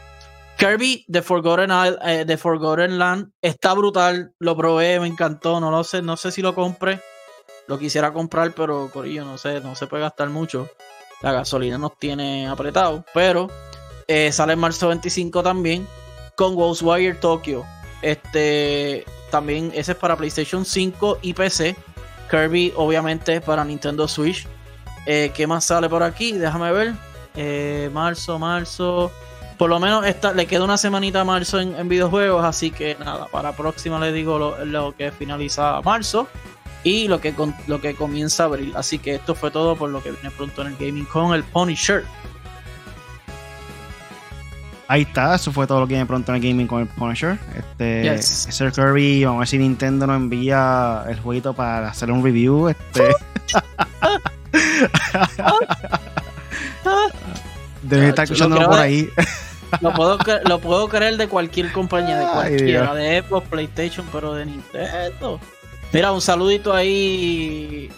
Kirby The Forgotten, eh, Land está brutal, lo probé, me encantó, no lo sé, no sé si lo compré, lo quisiera comprar, pero ello no sé, no se puede gastar mucho. La gasolina nos tiene apretado, pero eh, sale en marzo 25 también con Ghostwire Tokyo. Este también ese es para PlayStation 5 y PC. Kirby, obviamente, para Nintendo Switch. Eh, ¿Qué más sale por aquí? Déjame ver. Eh, marzo, marzo. Por lo menos esta, le queda una semanita a marzo en, videojuegos. Así que nada, para próxima le digo lo, que finaliza marzo. Y lo que, lo que comienza abril. Así que esto fue todo por lo que viene pronto en el Gaming con el Pony Shirt. Ahí está, eso fue todo lo que viene pronto en el gaming con el Punisher. Este, Sir Kirby, vamos a ver si Nintendo nos envía el jueguito para hacer un review. Este. Deben estar escuchándolo por ahí. Lo puedo, lo puedo creer de cualquier compañía, de cualquiera, de Xbox, PlayStation, pero de Nintendo. Mira, un saludito ahí.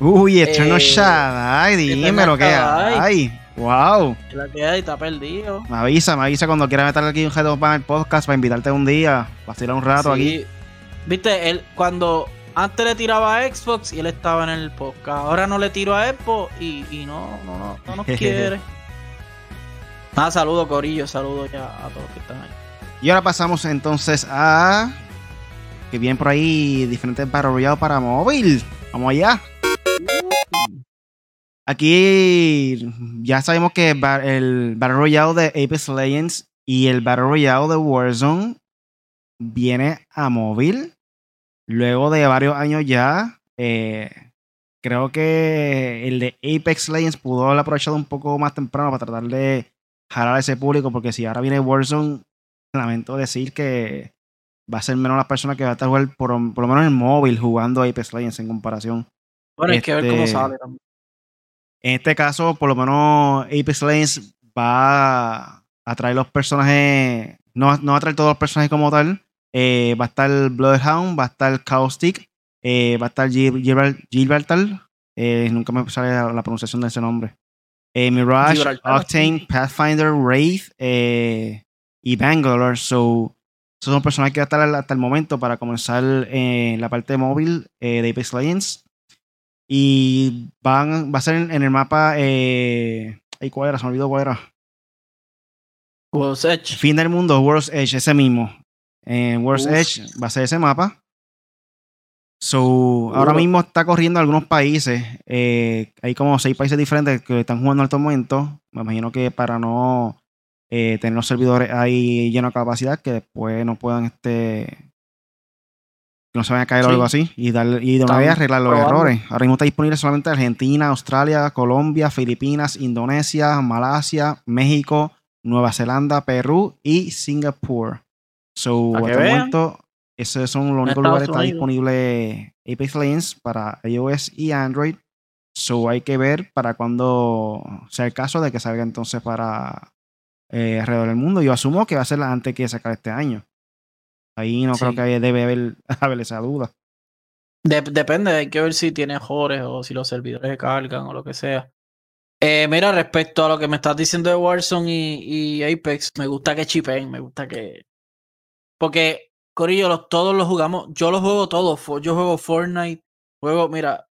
Uy, esto no es Ay, dime lo que hay. Wow. La que hay está perdido. Me avisa, me avisa cuando quiera meter aquí un head para el podcast para invitarte un día, para tirar un rato aquí. Viste, él cuando antes le tiraba a Xbox y él estaba en el podcast. Ahora no le tiro a Xbox y, y no, no, no, no nos quiere. Nada, saludo Corillo, saludo ya a todos que están ahí. Y ahora pasamos entonces a que vienen por ahí diferentes Battle para móvil. Vamos allá. Aquí ya sabemos que el Battle Royale de Apex Legends y el Battle Royale de Warzone viene a móvil. Luego de varios años ya, eh, creo que el de Apex Legends pudo haber aprovechado un poco más temprano para tratar de jalar a ese público, porque si ahora viene Warzone, lamento decir que va a ser menos las personas que van a estar jugando por, lo menos en móvil jugando Apex Legends en comparación. Bueno, hay que ver cómo este, sale también. En este caso, por lo menos Apex Legends va a traer los personajes, no, no va a traer todos los personajes como tal. Eh, va a estar Bloodhound, va a estar Caustic, eh, va a estar Gilbertal, eh, nunca me sale la, pronunciación de ese nombre. Mirage, Octane, Pathfinder, Wraith y Bangalore. So, esos son personajes que van a estar hasta el momento para comenzar la parte móvil de Apex Legends. Y van, va a ser en, el mapa. Eh, ay, ¿cuál era? Se me olvidó cuál era. World's Edge. Fin del mundo, World's Edge, ese mismo. World's Edge va a ser ese mapa. So, ahora mismo está corriendo en algunos países. Eh, hay como seis países diferentes que están jugando en estos momentos. Me imagino que para no eh, tener los servidores ahí llenos de capacidad, que después no puedan este, no se vayan a caer o algo así y, darle, y de una vez arreglar los errores. Ahora mismo está disponible solamente Argentina, Australia, Colombia, Filipinas, Indonesia, Malasia, México, Nueva Zelanda, Perú y Singapur. So, hasta el momento, esos son los únicos lugares que está disponible Apex Legends para iOS y Android. So, hay que ver para cuando sea el caso de que salga entonces para eh, alrededor del mundo. Yo asumo que va a ser antes que sacar este año. Ahí no creo que debe haber, esa duda. depende, hay que ver si tiene jores o si los servidores cargan o lo que sea. Eh, mira, respecto a lo que me estás diciendo de Warzone y, Apex, me gusta que chipen, me gusta que. Porque, Corillo, todos los jugamos. Yo los juego todos. Yo juego Fortnite. Juego, mira,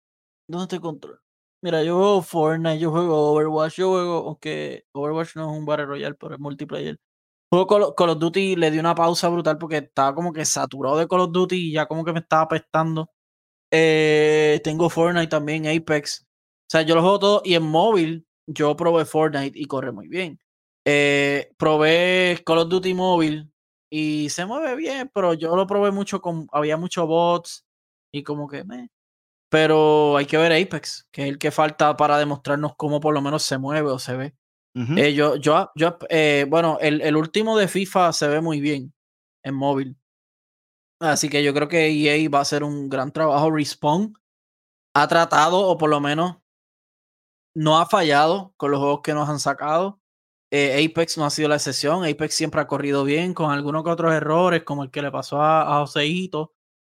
¿dónde te control? Mira, yo juego Fortnite, yo juego Overwatch, yo juego, aunque Overwatch no es un Battle Royale, pero es multiplayer. Juego Call, of Duty le di una pausa brutal porque estaba como que saturado de Call of Duty y ya como que me estaba apestando. Eh, tengo Fortnite también, Apex. sea, yo lo juego todo y en móvil yo probé Fortnite y corre muy bien. Eh, probé Call of Duty móvil y se mueve bien, pero yo lo probé mucho con, había muchos bots y como que me. Pero hay que ver Apex, que es el que falta para demostrarnos cómo por lo menos se mueve o se ve. Eh, yo, yo, yo eh, bueno, el, el, último de FIFA se ve muy bien en móvil. Así que yo creo que EA va a hacer un gran trabajo. Respawn ha tratado, o por lo menos no ha fallado con los juegos que nos han sacado. Eh, Apex no ha sido la excepción. Apex siempre ha corrido bien, con algunos que otros errores, como el que le pasó a, a Joseito,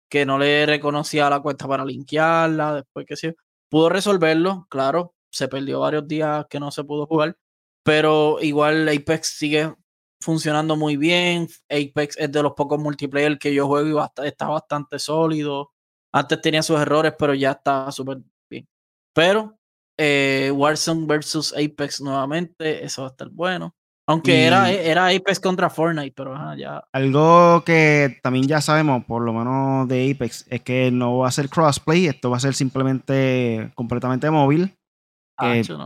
que no le reconocía la cuenta para linkearla. Después que sí, pudo resolverlo, claro. Se perdió varios días que no se pudo jugar, pero igual Apex sigue funcionando muy bien. Apex es de los pocos multiplayer que yo juego y está bastante sólido. Antes tenía sus errores, pero ya está súper bien. Pero eh, Warzone versus Apex nuevamente, eso va a estar bueno. Aunque era, era Apex contra Fortnite, pero ya. Algo que también ya sabemos, por lo menos de Apex, es que no va a ser crossplay, esto va a ser simplemente completamente móvil.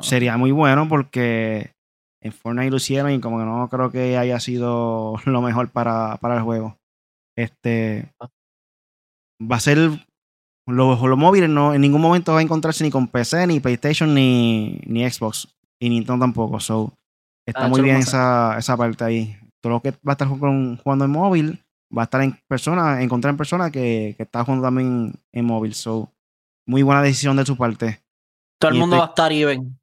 Sería muy bueno porque en Fortnite lo hicieron y como que no creo que haya sido lo mejor para, para el juego. Este ah. va a ser los, los móviles no en ningún momento va a encontrarse ni con PC, ni PlayStation, ni, ni Xbox. Y Nintendo tampoco. So, está ah, muy bien esa, esa parte ahí. Todo lo que va a estar jugando en móvil va a estar en persona, encontrar en persona que, que está jugando también en móvil. So, muy buena decisión de su parte. Todo el mundo este va a estar even.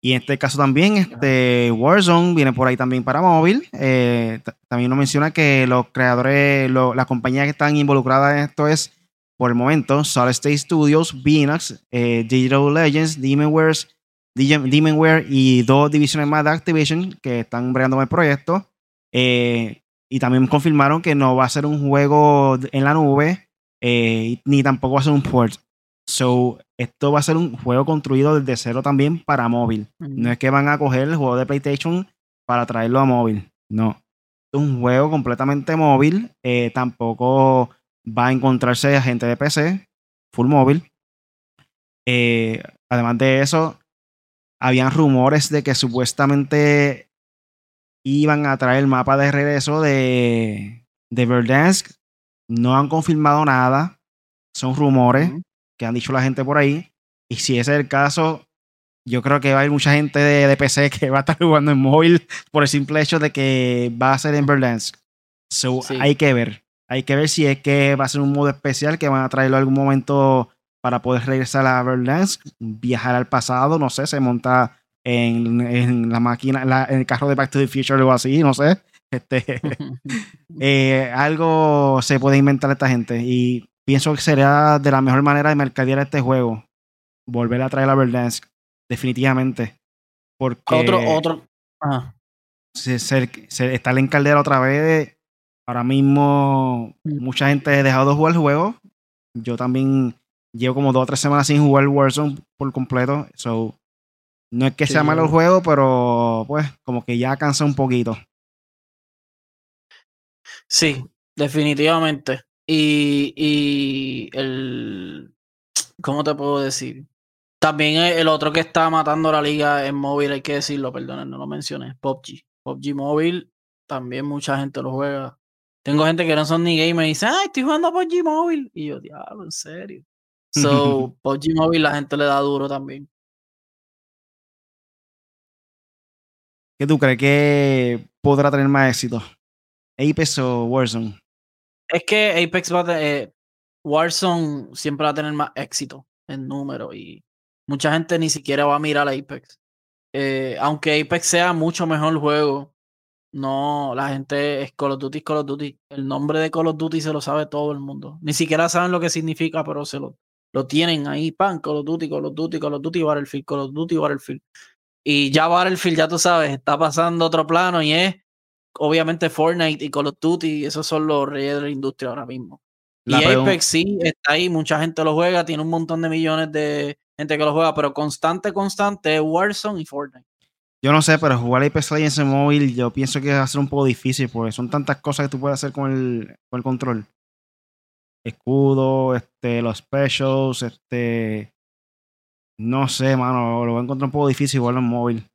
Y en este caso también, este Warzone viene por ahí también para móvil. Eh, también nos menciona que los creadores, las compañías que están involucradas en esto es, por el momento, Solid State Studios, Binax, eh, Digital Legends, Demonware, Demonware y dos divisiones más de Activision que están bregando con el proyecto. Eh, y también confirmaron que no va a ser un juego en la nube, ni tampoco va a ser un port. So, esto va a ser un juego construido desde cero también para móvil. No es que van a coger el juego de PlayStation para traerlo a móvil. No. Es un juego completamente móvil. Eh, tampoco va a encontrarse a gente de PC, full móvil. Eh, además de eso, habían rumores de que supuestamente iban a traer el mapa de regreso de, de Verdansk. No han confirmado nada. Son rumores que han dicho la gente por ahí. Y si ese es el caso, yo creo que va a haber mucha gente de, PC que va a estar jugando en móvil por el simple hecho de que va a ser en Berdansk. So, hay que ver. Hay que ver si es que va a ser un modo especial que van a traerlo algún momento para poder regresar a Berdansk, viajar al pasado, no sé, se monta en, la máquina, en el carro de Back to the Future o algo así, no sé. Este, eh, algo se puede inventar esta gente. Y pienso que sería de la mejor manera de mercadear este juego. Volver a traer a Verdansk. Definitivamente. Porque. Otro, otro. Se, se, estar en caldera otra vez. Ahora mismo, mm. mucha gente ha dejado de jugar el juego. Yo también llevo como dos o tres semanas sin jugar Warzone por completo. So, no es que sea malo el juego, pero pues como que ya cansa un poquito. Sí, definitivamente. Y, y el. ¿Cómo te puedo decir? También el otro que está matando la liga en móvil, hay que decirlo, perdón, no lo mencioné, PUBG. PUBG móvil, también mucha gente lo juega. Tengo gente que no son ni gamer y dice, ay, estoy jugando a PUBG móvil. Y yo, diablo, en serio. So, PUBG móvil la gente le da duro también. ¿Qué tú crees que podrá tener más éxito? ¿Apex o Warzone? Es que Apex va a eh, Warzone siempre va a tener más éxito en número y mucha gente ni siquiera va a mirar a Apex. Eh, aunque Apex sea mucho mejor juego, no, la gente es Call of Duty, Call of Duty. El nombre de Call of Duty se lo sabe todo el mundo. Ni siquiera saben lo que significa, pero se lo, lo tienen ahí, pan, Call of Duty, Call of Duty, Call of Duty, Battlefield, Call of Duty, Battlefield. Y ya Battlefield, ya tú sabes, está pasando otro plano y es obviamente Fortnite y Call of Duty, esos son los reyes de la industria ahora mismo. y Apex sí está ahí, mucha gente lo juega, tiene un montón de millones de gente que lo juega, pero constante, constante es Warzone y Fortnite. Yo no sé, pero jugar Apex Legends en móvil yo pienso que va a ser un poco difícil porque son tantas cosas que tú puedes hacer con el, con el control. Escudo, este, los specials, este, No sé, mano, lo voy a encontrar un poco difícil igual en móvil.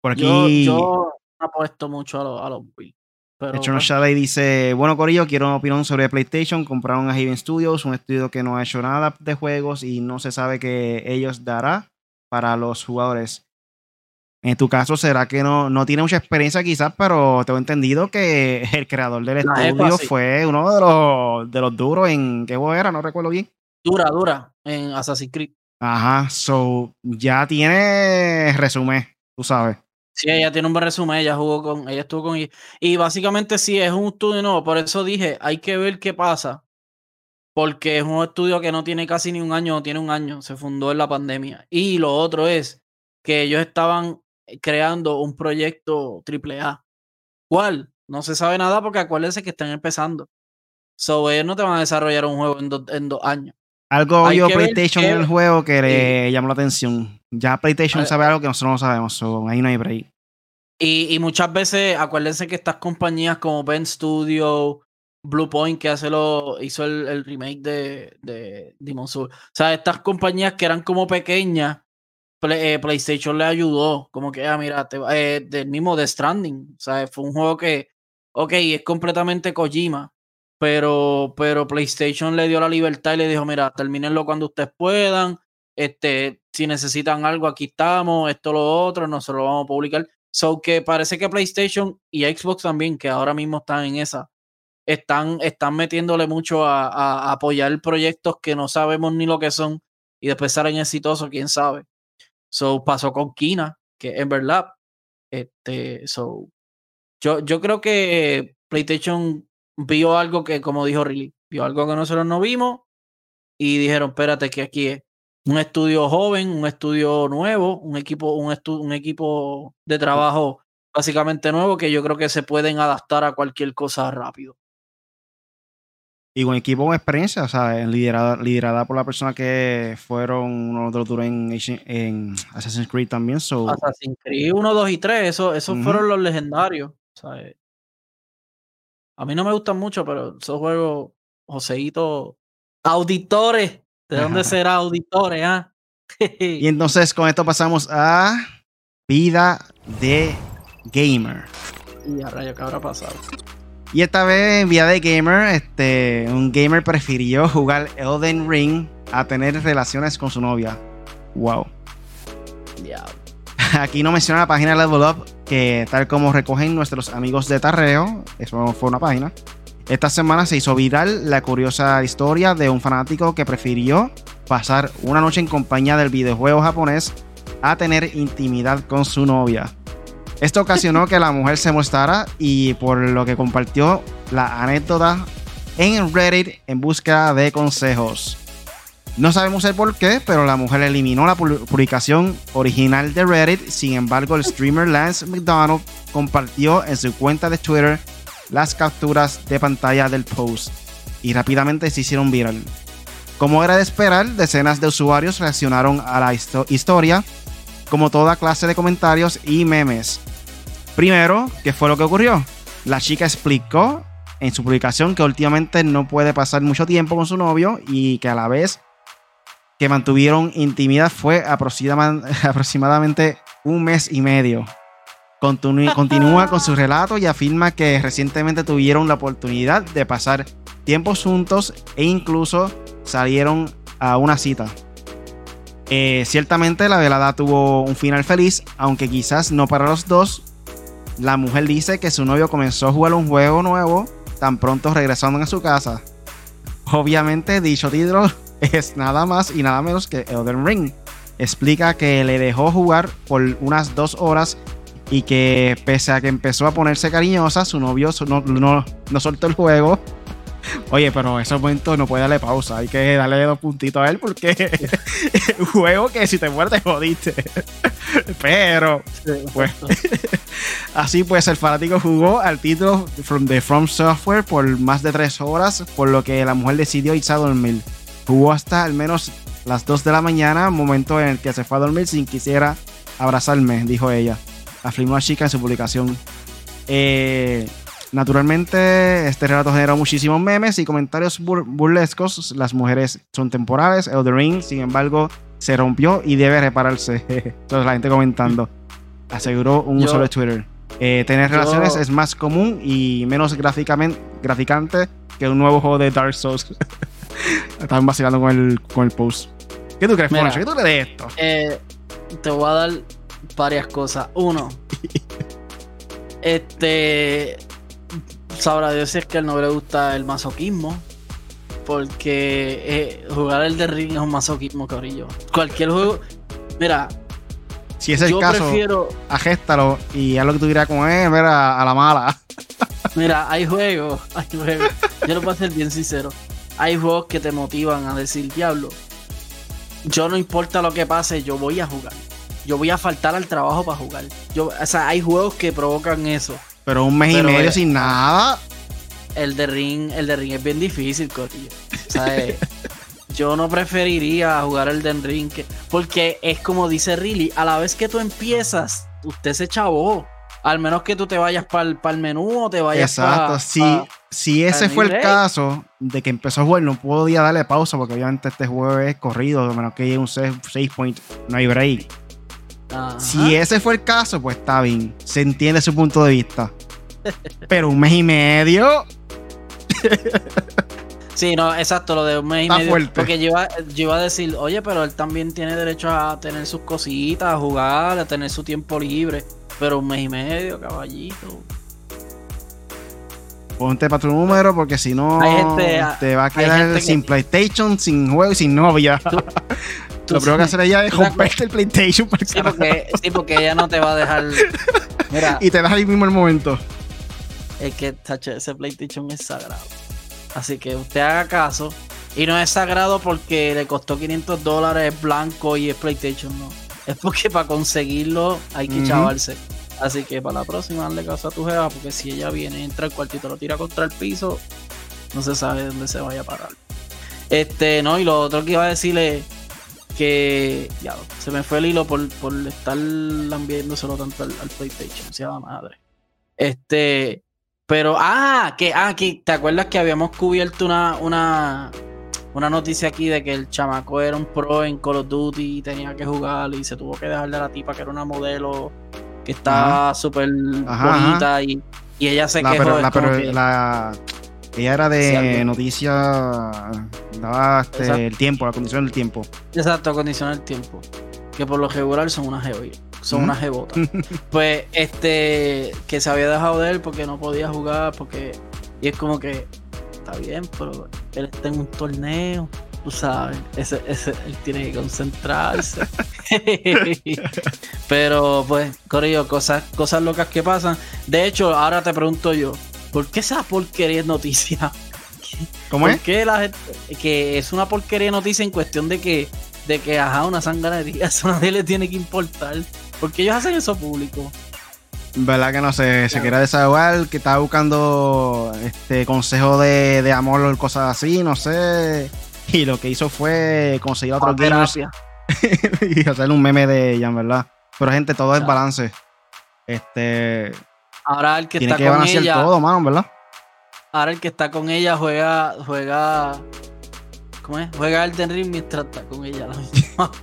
Por aquí. Yo, yo apuesto mucho a los, a los Wii. Pero, Hecho pues, dice, bueno Corillo, quiero una opinión sobre PlayStation. Compraron a Haven Studios, un estudio que no ha hecho nada de juegos y no se sabe qué ellos dará para los jugadores. En tu caso, ¿será que no, no tiene mucha experiencia quizás, pero tengo entendido que el creador del La estudio fue uno de los, de los duros en... ¿Qué juego era? No recuerdo bien. dura, dura en Assassin's Creed. Ajá, so ya tiene resumen, tú sabes. Sí, ella tiene un buen resumen, ella jugó con, ella estuvo con y básicamente sí es un estudio nuevo, por eso dije, hay que ver qué pasa, porque es un estudio que no tiene casi ni un año, no tiene un año, se fundó en la pandemia. Y lo otro es que ellos estaban creando un proyecto AAA. ¿Cuál? No se sabe nada porque acuérdense que están empezando. So, ellos no te van a desarrollar un juego en, dos- en dos años. Algo Hay vio PlayStation en el juego que le llamó la atención. Ya PlayStation sabe algo que nosotros no sabemos, so ahí no hay break. Y, y muchas veces, acuérdense que estas compañías como Ben Studio, Bluepoint, que hace lo, hizo el, el remake de, de Souls. O sea, estas compañías que eran como pequeñas, eh, PlayStation le ayudó. Como que, ah, mira, te eh, del mismo The Stranding. O sea, fue un juego que, ok, es completamente Kojima. Pero, pero PlayStation le dio la libertad y le dijo, mira, termínenlo cuando ustedes puedan. Este, si necesitan algo, aquí estamos, esto, lo otro, nosotros lo vamos a publicar. So que parece que PlayStation y Xbox también, que ahora mismo están en esa, están, están metiéndole mucho a, a- apoyar proyectos que no sabemos ni lo que son y después salen exitosos, quién sabe. So pasó con Kina, que en verdad, este, so, yo, yo creo que PlayStation vio algo que, como dijo Riley, vio algo que nosotros no vimos y dijeron, espérate, que aquí es un estudio joven, un estudio nuevo, un equipo, un, estu- un equipo de trabajo básicamente nuevo que yo creo que se pueden adaptar a cualquier cosa rápido. Y con equipo con experiencia, o sea, liderada, liderada por la persona que fueron uno de los duros en, en Assassin's Creed también. So, Assassin's Creed 1, 2 y 3, eso, esos fueron los legendarios. ¿sabes? A mí no me gustan mucho, pero esos juegos, Joseito, auditores, ¿de dónde será auditores? Ah? y entonces con esto pasamos a vida de gamer. y a rayo, ¿qué habrá pasado? Y esta vez en vida de gamer, este, un gamer prefirió jugar Elden Ring a tener relaciones con su novia. Wow. Diablo. Aquí no menciona la página Level Up, que tal como recogen nuestros amigos de Tarreo, eso fue una página. Esta semana se hizo viral la curiosa historia de un fanático que prefirió pasar una noche en compañía del videojuego japonés a tener intimidad con su novia. Esto ocasionó que la mujer se mostrara y por lo que compartió la anécdota en Reddit en busca de consejos. No sabemos el por qué, pero la mujer eliminó la pu- publicación original de Reddit. Sin embargo, el streamer Lance McDonald compartió en su cuenta de Twitter las capturas de pantalla del post y rápidamente se hicieron viral. Como era de esperar, decenas de usuarios reaccionaron a la histo- historia, como toda clase de comentarios y memes. Primero, ¿qué fue lo que ocurrió? La chica explicó en su publicación que últimamente no puede pasar mucho tiempo con su novio y que a la vez que mantuvieron intimidad fue aproxima- aproximadamente un mes y medio. Continu- continúa con su relato y afirma que recientemente tuvieron la oportunidad de pasar tiempos juntos e incluso salieron a una cita. Eh, ciertamente la velada tuvo un final feliz, aunque quizás no para los dos. La mujer dice que su novio comenzó a jugar un juego nuevo tan pronto regresando a su casa. Obviamente dicho título es nada más y nada menos que Elden Ring. Explica que le dejó jugar por unas dos horas y que pese a que empezó a ponerse cariñosa, su novio no, no, no soltó el juego. Oye, pero en ese momento no puede darle pausa, hay que darle dos puntitos a él porque un juego que si te mueres te jodiste. Pero Pues, Así pues, el fanático jugó al título from, de From Software por más de tres horas, por lo que la mujer decidió irse a dormir. Jugó hasta al menos las 2 de la mañana, momento en el que se fue a dormir sin quisiera abrazarme, dijo ella. Afirmó la chica en su publicación. Eh, Naturalmente, este relato generó muchísimos memes y comentarios burlescos. Las mujeres son temporales. Elder Ring, sin embargo, se rompió y debe repararse. Entonces, la gente comentando. Aseguró un usuario de Twitter. Eh, tener relaciones es más común y menos gráficamente, graficante que un nuevo juego de Dark Souls. Estaban vacilando con el, con el post. ¿Qué tú crees, Mira, ¿Qué tú crees de esto? Eh, te voy a dar varias cosas. Uno, este sabrá Dios si es que a él no le gusta el masoquismo. Porque eh, jugar el de ring es un masoquismo, cabrillo. Cualquier juego. Mira. Si es el caso, prefiero, agéstalo y haz lo que tú dirás con él, mira, a la mala. Mira, hay juegos, hay juegos. Yo lo puedo ser bien sincero. Hay juegos que te motivan a decir, diablo, yo no importa lo que pase, yo voy a jugar. Yo voy a faltar al trabajo para jugar. Yo, o sea, hay juegos que provocan eso. Pero un mes y medio sin nada. El de ring, el de ring es bien difícil, corillo. O sea, eh, yo no preferiría jugar el de ring porque es como dice Riley, a la vez que tú empiezas, usted se chavó. Al menos que tú te vayas para el, menú o te vayas Exacto. si, si ese fue el caso de que empezó a jugar, no podía darle pausa porque obviamente este juego es corrido, a menos que llegue un 6 point, no hay break. Si ese fue el caso, pues está bien. Se entiende su punto de vista. Pero un mes y medio. sí, no, exacto, lo de un mes y medio. Porque yo iba, a decir, oye, pero él también tiene derecho a tener sus cositas, a jugar, a tener su tiempo libre. Pero un mes y medio, caballito. Ponte para tu número porque si no te va a quedar sin PlayStation, sin juego y sin novia. Lo primero que hacer ella es romperte el PlayStation para sí porque, sí, porque ella no te va a dejar. Mira, y te das ahí mismo el momento. Es que ese PlayStation es sagrado. Así que usted haga caso. Y no es sagrado porque le costó 500 dólares blanco y es PlayStation, no. Es porque para conseguirlo hay que chavarse. Así que para la próxima, dale caso a tu jefa porque si ella viene, entra al cuartito, lo tira contra el piso, no se sabe dónde se vaya a parar. Este, no, y lo otro que iba a decirle que ya se me fue el hilo por, por estar lambiéndoselo tanto al, PlayStation, sea la madre. Este, pero, ah, que, ah, que, ¿te acuerdas que habíamos cubierto una, una, una noticia aquí de que el chamaco era un pro en Call of Duty y tenía que jugar y se tuvo que dejar de la tipa que era una modelo que estaba súper bonita y, y, ella se quejó. la, ella era de noticias, daba este, el tiempo, la condición del tiempo. Exacto, condición del tiempo. Que por lo regular son unas son unas jebotas. pues este, que se había dejado de él porque no podía jugar, porque. Y es como que, está bien, pero él está en un torneo, tú sabes, ese, ese, él tiene que concentrarse. pero pues, Corillo, cosas, cosas locas que pasan. De hecho, ahora te pregunto yo, ¿Por qué esa porquería es noticia? ¿Cómo es? Que, la que es una porquería de noticia en cuestión de que, de que ajá, una sanganería, eso nadie le tiene que importar. Porque ellos hacen eso público. ¿Verdad que no sé? Se quiere desahogar, que estaba buscando este consejo de, de amor o cosas así, no sé. Y lo que hizo fue conseguir otro gamers y hacer un meme de ella, ¿verdad? Pero gente, todo es balance. Este, Ahora el que está con ella. todo, mano, ¿verdad? Ahora el que está con ella juega. juega ¿Cómo es? Juega Elden Ring mientras está con ella.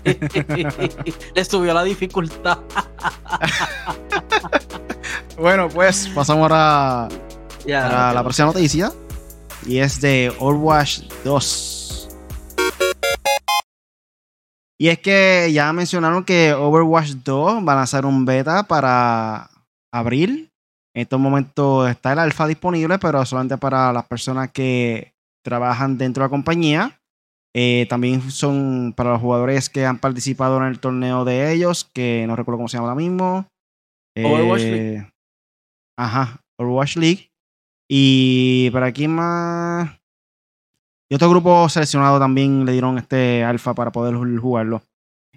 Le subió la dificultad. bueno, pues pasamos ahora a la próxima noticia. Y es de Overwatch 2. Y es que ya mencionaron que Overwatch 2 van a hacer un beta para abril en estos momentos está el alfa disponible, pero solamente para las personas que trabajan dentro de la compañía. Eh, también son para los jugadores que han participado en el torneo de ellos, que no recuerdo cómo se llama ahora mismo. Overwatch League. Eh, ajá, Overwatch League. Y para aquí más. Y otro grupo seleccionado también le dieron este alfa para poder jugarlo.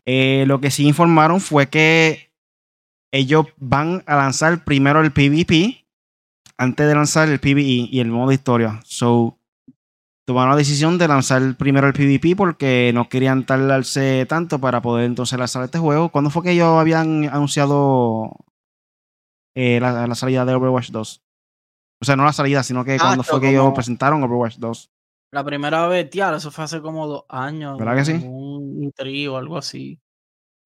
Eh, lo que sí informaron fue que ellos van a lanzar primero el PvP antes de lanzar el PvE y el modo historia. So, tomaron la decisión de lanzar primero el PvP porque no querían tardarse tanto para poder entonces lanzar este juego. ¿Cuándo fue que ellos habían anunciado eh, la, salida de Overwatch 2? O sea, no la salida, sino que cuando fue que ellos presentaron Overwatch 2. La primera vez, tía, eso fue hace como dos años. ¿Verdad que sí? Un trío, algo así.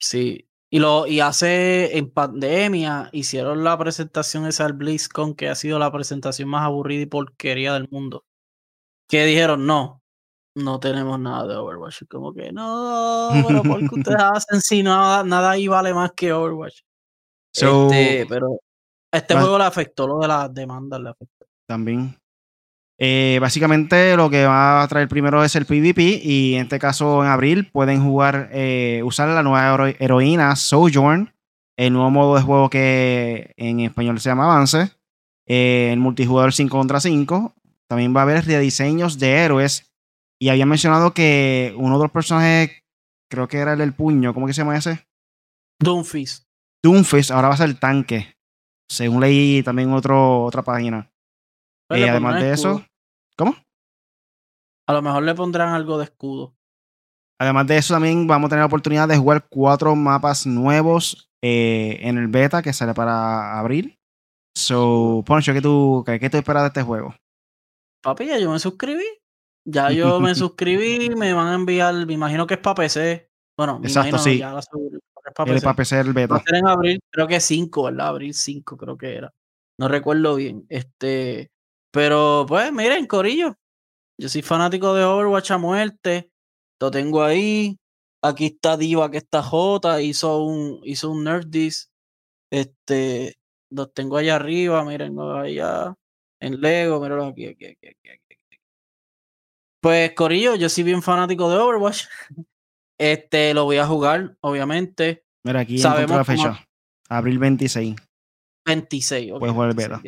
Sí. Y, lo, y hace en pandemia hicieron la presentación esa al BlizzCon, que ha sido la presentación más aburrida y porquería del mundo. Que dijeron, no, no tenemos nada de Overwatch. Como que, no, pero ¿por qué ustedes hacen si nada, nada ahí vale más que Overwatch? este, pero este juego le afectó lo de las demandas, le afectó. También. Eh, básicamente lo que va a traer primero es el PvP y en este caso en abril pueden jugar, eh, usar la nueva heroína Sojourn, el nuevo modo de juego que en español se llama Avance, eh, el multijugador 5 contra 5. También va a haber rediseños de héroes y había mencionado que uno de los personajes, creo que era el del puño, ¿cómo que se llama ese? Doomfist. Doomfist ahora va a ser el tanque, según leí también otro, otra página. Y además de eso, ¿cómo? A lo mejor le pondrán algo de escudo. Además de eso, también vamos a tener la oportunidad de jugar cuatro mapas nuevos eh, en el beta que sale para abril. So, Poncho, ¿qué tú, qué, tú esperas de este juego? Papi, ya yo me suscribí. Ya yo me suscribí, me van a enviar, me imagino que es para PC. Bueno, me Exacto, imagino sí. ya es para PC. para PC el beta. Va a ser en abril, creo que 5, ¿verdad? Abril 5 creo que era. No recuerdo bien. Este, pero pues miren, Corillo, yo soy fanático de Overwatch a muerte. Lo tengo ahí. Aquí está Diva, que está J, hizo un, hizo un Nerf Disc. Este, los tengo allá arriba, miren, allá en Lego, mirenlo aquí, aquí, aquí, aquí, Pues, Corillo, yo soy bien fanático de Overwatch. Este, lo voy a jugar, obviamente. Mira, aquí Sabemos la fecha. Abril 26. 26, ok. Puedes jugar el beta.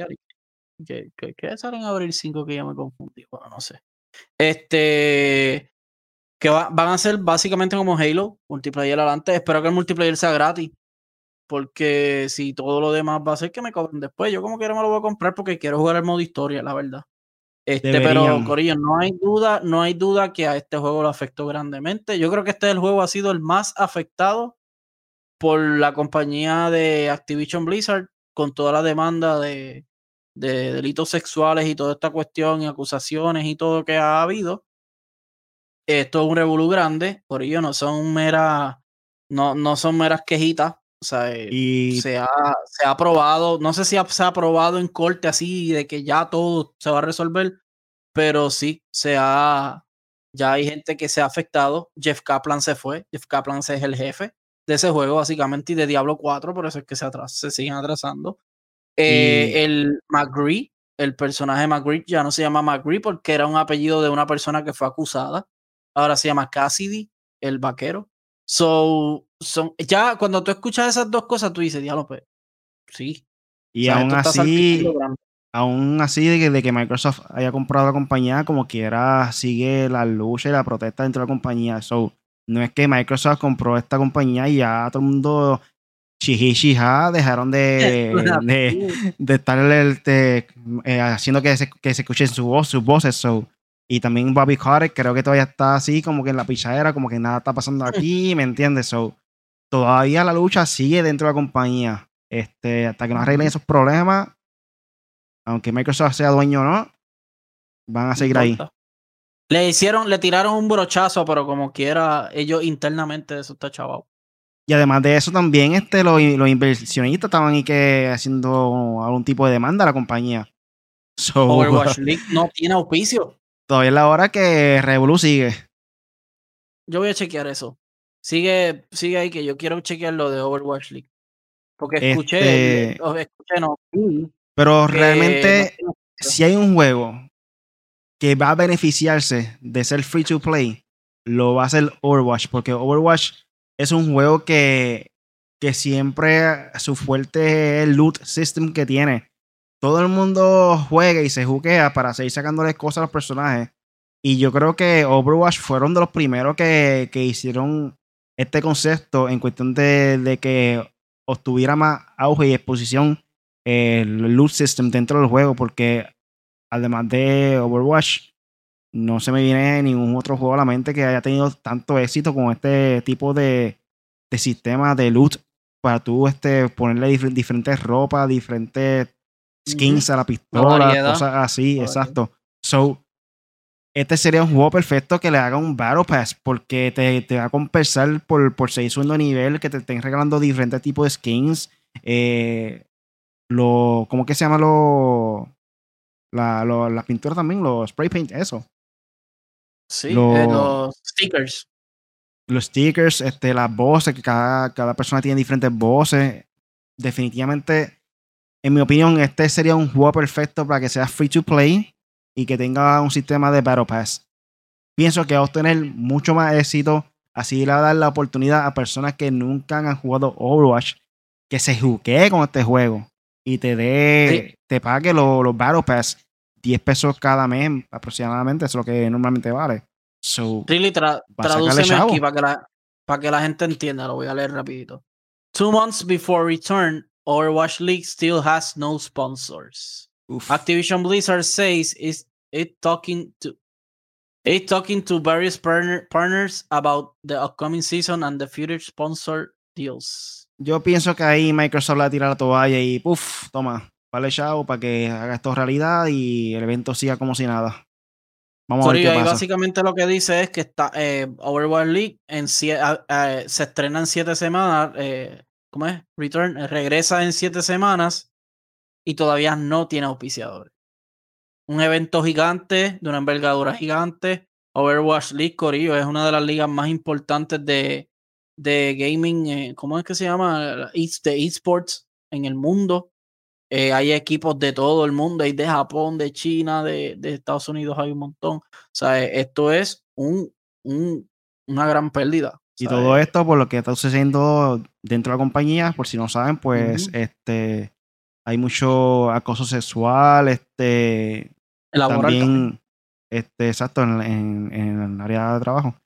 ¿Qué, qué, sale en abril 5 que ya me confundí? Bueno, no sé. Este. Que van a ser básicamente como Halo, multiplayer adelante. Espero que el multiplayer sea gratis. Porque si todo lo demás va a ser que me cobren después. Yo como quiera me lo voy a comprar porque quiero jugar el modo historia, la verdad. Este, pero Corillo, no hay duda, no hay duda que a este juego lo afectó grandemente. Yo creo que este el juego ha sido el más afectado por la compañía de Activision Blizzard con toda la demanda de, de delitos sexuales y toda esta cuestión y acusaciones y todo que ha habido. Esto es un revolú grande, por ello no son meras, no, no son meras quejitas. O sea, eh, y... se, ha, se ha aprobado, no sé si se ha aprobado en corte así de que ya todo se va a resolver, pero sí, se ha, ya hay gente que se ha afectado. Jeff Kaplan se fue, Jeff Kaplan es el jefe de ese juego básicamente y de Diablo 4, por eso es que se, se siguen atrasando. Eh, el McGree, el personaje McGree ya no se llama McGree porque era un apellido de una persona que fue acusada. Ahora se llama Cassidy, el vaquero. So, son, ya cuando tú escuchas esas dos cosas, tú dices, diablo, pues, sí. Y aún así, aún así de que, de que, Microsoft haya comprado la compañía, como quiera, sigue la lucha y la protesta dentro de la compañía. So, no es que Microsoft compró esta compañía y ya todo el mundo Chihi dejaron de, de, estar este, eh, haciendo que se, que se escuchen su voz, sus voces. Y también Bobby Carter creo que todavía está así como que en la pichadera, como que nada está pasando aquí, ¿me entiendes? So, todavía la lucha sigue dentro de la compañía. Este, hasta que no arreglen esos problemas, aunque Microsoft sea dueño o no, van a seguir ahí. Le hicieron, le tiraron un brochazo, pero como quiera, ellos internamente eso está chaval. Y además de eso, también este, los, inversionistas estaban ahí que haciendo algún tipo de demanda a la compañía. Overwatch League no tiene auspicio. Todavía es la hora que Revolu sigue. Yo voy a chequear eso. Sigue, sigue ahí que yo quiero chequear lo de Overwatch League. Porque escuché, este escuché no. Pero realmente, si hay un juego que va a beneficiarse de ser free to play, lo va a hacer Overwatch. Porque Overwatch es un juego que, que siempre su fuerte es el loot system que tiene. Todo el mundo juega y se juquea para seguir sacándole cosas a los personajes. Y yo creo que Overwatch fueron de los primeros que, que hicieron este concepto en cuestión de, de, que obtuviera más auge y exposición el loot system dentro del juego. Porque además de Overwatch, no se me viene ningún otro juego a la mente que haya tenido tanto éxito con este tipo de, de sistema de loot para tú este, ponerle diferentes ropas, diferentes skins a la pistola, cosas así, exacto. So, este sería un juego perfecto que le haga un Battle Pass porque te, va a compensar por, por seguir subiendo nivel, que te estén regalando diferentes tipos de skins. Eh, lo, ¿Cómo que se llama lo, la, lo, las pinturas también? Los spray paint, eso. Sí, eh, los stickers. Los stickers, este, las voces, que cada, cada persona tiene diferentes voces. Definitivamente, en mi opinión, este sería un juego perfecto para que sea free to play y que tenga un sistema de Battle Pass. Pienso que va a obtener mucho más éxito. Así le va a dar la oportunidad a personas que nunca han jugado Overwatch que se juque con este juego y te dé, te pague los, Battle Pass 10 pesos cada mes aproximadamente, es lo que normalmente vale. So, really, aquí para que, la, para que la gente entienda, lo voy a leer rapidito. Two months before return, Overwatch League still has no sponsors. Activision Blizzard says is it talking to it talking to various partner, partners about the upcoming season and the future sponsor deals. Yo pienso que ahí Microsoft la tira la toalla y puff, toma, vale chao para que haga esto realidad y el evento siga como si nada. Vamos a ver qué pasa. básicamente lo que dice es que está eh, Overwatch League en se estrena en siete semanas. Eh, ¿Cómo es? Return eh, regresa en siete semanas y todavía no tiene auspiciadores. Un evento gigante, de una envergadura gigante. Overwatch League Corillo es una de las ligas más importantes de, de gaming, ¿cómo es que se llama? De esports en el mundo. Eh, hay equipos de todo el mundo, hay de Japón, de China, de, de Estados Unidos, hay un montón. O sea, esto es un, un, una gran pérdida. Y todo esto por lo que está sucediendo dentro de la compañía, por si no saben, pues este hay mucho acoso sexual, este también, este, exacto, en, en, el área de trabajo.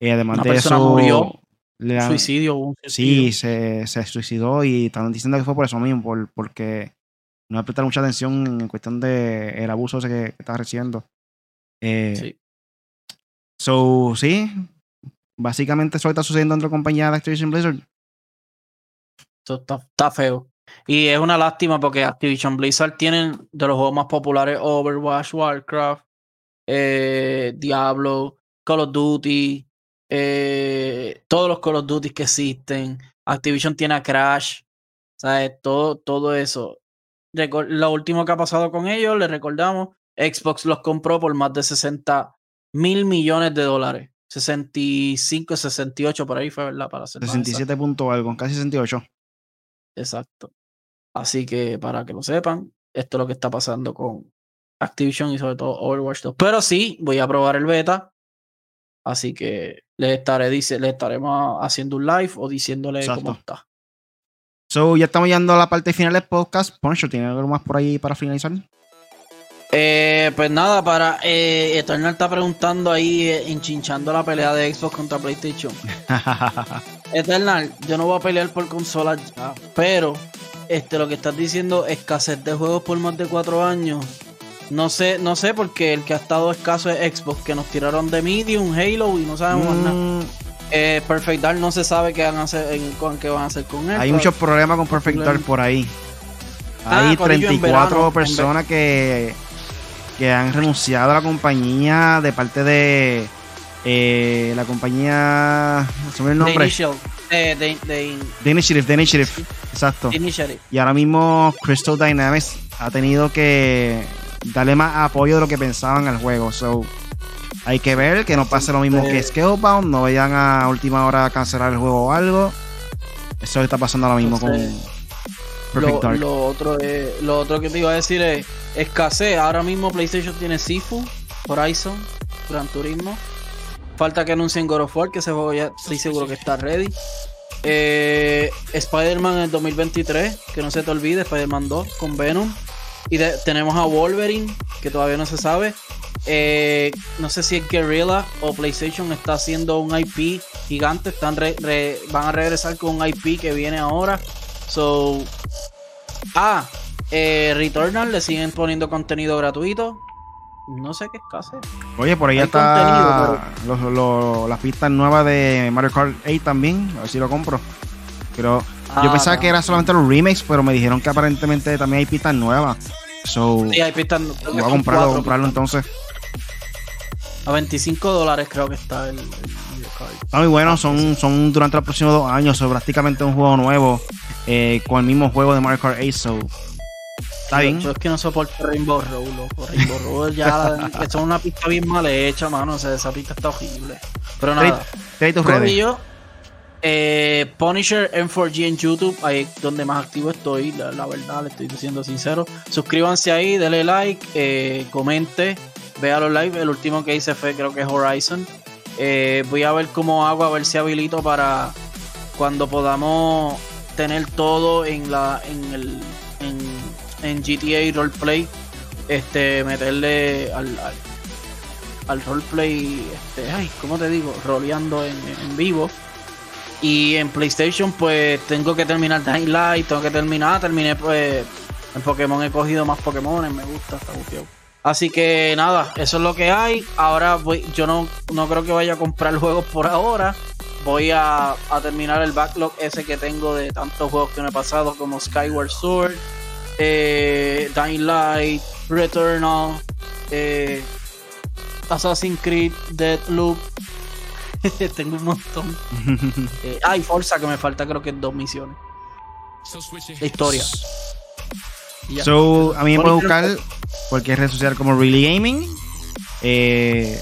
Y además de eso, murió, le suicidio, Sí, se, se, suicidó y están diciendo que fue por eso mismo, por, porque no prestar mucha atención en cuestión de el abuso ese que, está recibiendo. Eh, sí. So, sí, básicamente eso está sucediendo dentro de la compañía de Activision Blizzard. Eso está feo. Y es una lástima porque Activision Blizzard tienen de los juegos más populares Overwatch, Warcraft, eh, Diablo, Call of Duty, eh, todos los Call of Duty que existen. Activision tiene a Crash, ¿sabes? Todo, todo eso. Lo último que ha pasado con ellos, les recordamos, Xbox los compró por más de 60 mil millones de dólares. 65, 68, por ahí fue, ¿verdad? Para 67 puntos algo, casi 68. Exacto. Así que para que lo sepan, esto es lo que está pasando con Activision y sobre todo Overwatch 2. Pero sí, voy a probar el beta. Así que le estaré dice, le estaremos haciendo un live o diciéndole cómo está. So, ya estamos llegando a la parte final del podcast. Poncho, ¿tiene algo más por ahí para finalizar? Eh, pues nada, para eh, Eternal está preguntando ahí, eh, enchinchando la pelea de Xbox contra PlayStation. Eternal, yo no voy a pelear por consolas ya, pero este, lo que estás diciendo, escasez de juegos por más de cuatro años. No sé, no sé, porque el que ha estado escaso es Xbox, que nos tiraron de Medium, Halo y no sabemos nada. Eh, Perfect Dark no se sabe qué van a hacer, con, qué van a hacer con él. Hay muchos problemas con Perfect Dark por ahí. Ah, Hay 34 personas que, que han renunciado a la compañía de parte de eh, la compañía. ¿Se me el nombre? The, the, the, Initiative, The Initiative. Exacto. Y ahora mismo Crystal Dynamics ha tenido que darle más apoyo de lo que pensaban al juego. So, hay que ver que no pase lo mismo que Scalebound, no vayan a última hora a cancelar el juego o algo. Eso está pasando ahora mismo con Perfect lo, Lo otro, lo otro que te iba a decir es escasez. Ahora mismo PlayStation tiene Sifu, Horizon, Gran Turismo. Falta que anuncien God of War, que ese juego ya estoy seguro que está ready. Eh, Spider-Man en el 2023, que no se te olvide, Spider-Man 2 con Venom. Y tenemos a Wolverine, que todavía no se sabe. Eh, no sé si es Guerrilla o PlayStation está haciendo un IP gigante. Están van a regresar con un IP que viene ahora. So. Ah, eh, Returnal le siguen poniendo contenido gratuito no sé qué escasez. Oye, por ahí está las pistas nuevas de Mario Kart 8 también. A ver si lo compro. Pero yo ah, pensaba que era solamente los remakes, pero me dijeron que aparentemente también hay pistas nuevas. So, Sí, hay pistas. voy a comprarlo, voy a comprarlo entonces. A 25 dólares creo que está el. Está muy bueno, son, son durante los próximos dos años, so, prácticamente un juego nuevo eh, con el mismo juego de Mario Kart 8. So, está bien. Yo es que no soporto Rainbow Road, loco. Rainbow Road ya es una pista bien mal hecha, mano. O sea, esa pista está horrible. Pero nada. Redes. Corillo, eh, Punisher M4G en YouTube, ahí es donde más activo estoy, la, verdad, le estoy diciendo sincero. Suscríbanse ahí, denle like, eh, comente, vea los live. El último que hice fue, creo que es Horizon. Eh, voy a ver cómo hago, a ver si habilito para cuando podamos tener todo en la en el en, GTA Roleplay. Este, meterle al, al, al roleplay, este, ay, ¿cómo te digo? Roleando en vivo. Y en PlayStation, pues tengo que terminar Dying Light, tengo que terminar, terminé pues en Pokémon he cogido más Pokémon, me gusta, está bufiado. Así que nada, eso es lo que hay. Ahora voy, yo no, no creo que vaya a comprar juegos por ahora. Voy a, a terminar el backlog ese que tengo de tantos juegos que me he pasado, como Skyward Sword, eh, Dying Light, Returnal, eh, Assassin's Creed, Deathloop. tengo un montón. Eh, ah, y Forza, que me falta creo que dos misiones. De historia. Y ya. So, a mí me Punisher- buscar cualquier red social como Really Gaming. Eh,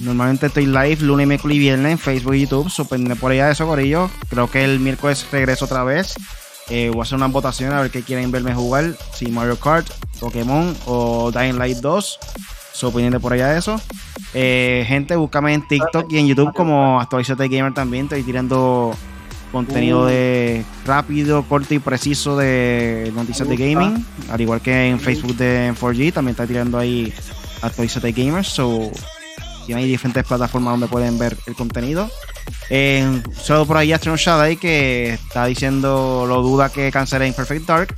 normalmente estoy live lunes, miércoles y viernes en Facebook y YouTube. So, pendiente por allá de eso, Corillo. Creo que el miércoles regreso otra vez. Eh, voy a hacer una votación a ver qué quieren verme jugar. Si Mario Kart, Pokémon o Dying Light 2. So, pendiente por allá de eso. Eh, gente, búscame en TikTok y en YouTube como Actualizate Gamer también. Estoy tirando contenido Uh. de rápido, corto y preciso de noticias de gaming. Al igual que en Facebook de 4G, también está tirando ahí Actualizate Gamers. So, y hay diferentes plataformas donde pueden ver el contenido. En, solo por ahí Astron Shaday que está diciendo lo duda que cancelen Perfect Dark.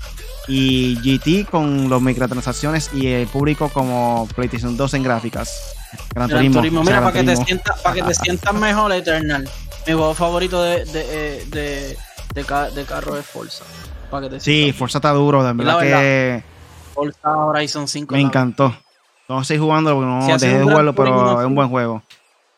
Y GT con los microtransacciones y el público como PlayStation 2 en gráficas. Gran Gran Turismo. Mira, Gran para que, te sientas, para que te sientas mejor, Eternal. Mi juego favorito de, de, eh, de, de, ca- de carro es Forza. Para que te Sí, sientas Forza está duro, de verdad la que Forza Horizon 5. me encantó. No estoy jugando porque no Si dejé de jugarlo, pero es un buen juego.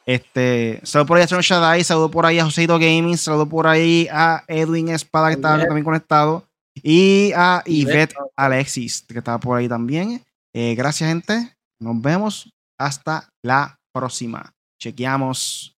Este, saludo por ahí a Astron Shaddai, saludo por ahí a Joseito Gaming, saludo por ahí a Edwin Espada que Ivette. también conectado y a Ivette. Ivette Alexis que estaba por ahí también. Eh, gracias gente, nos vemos hasta la próxima. Chequeamos.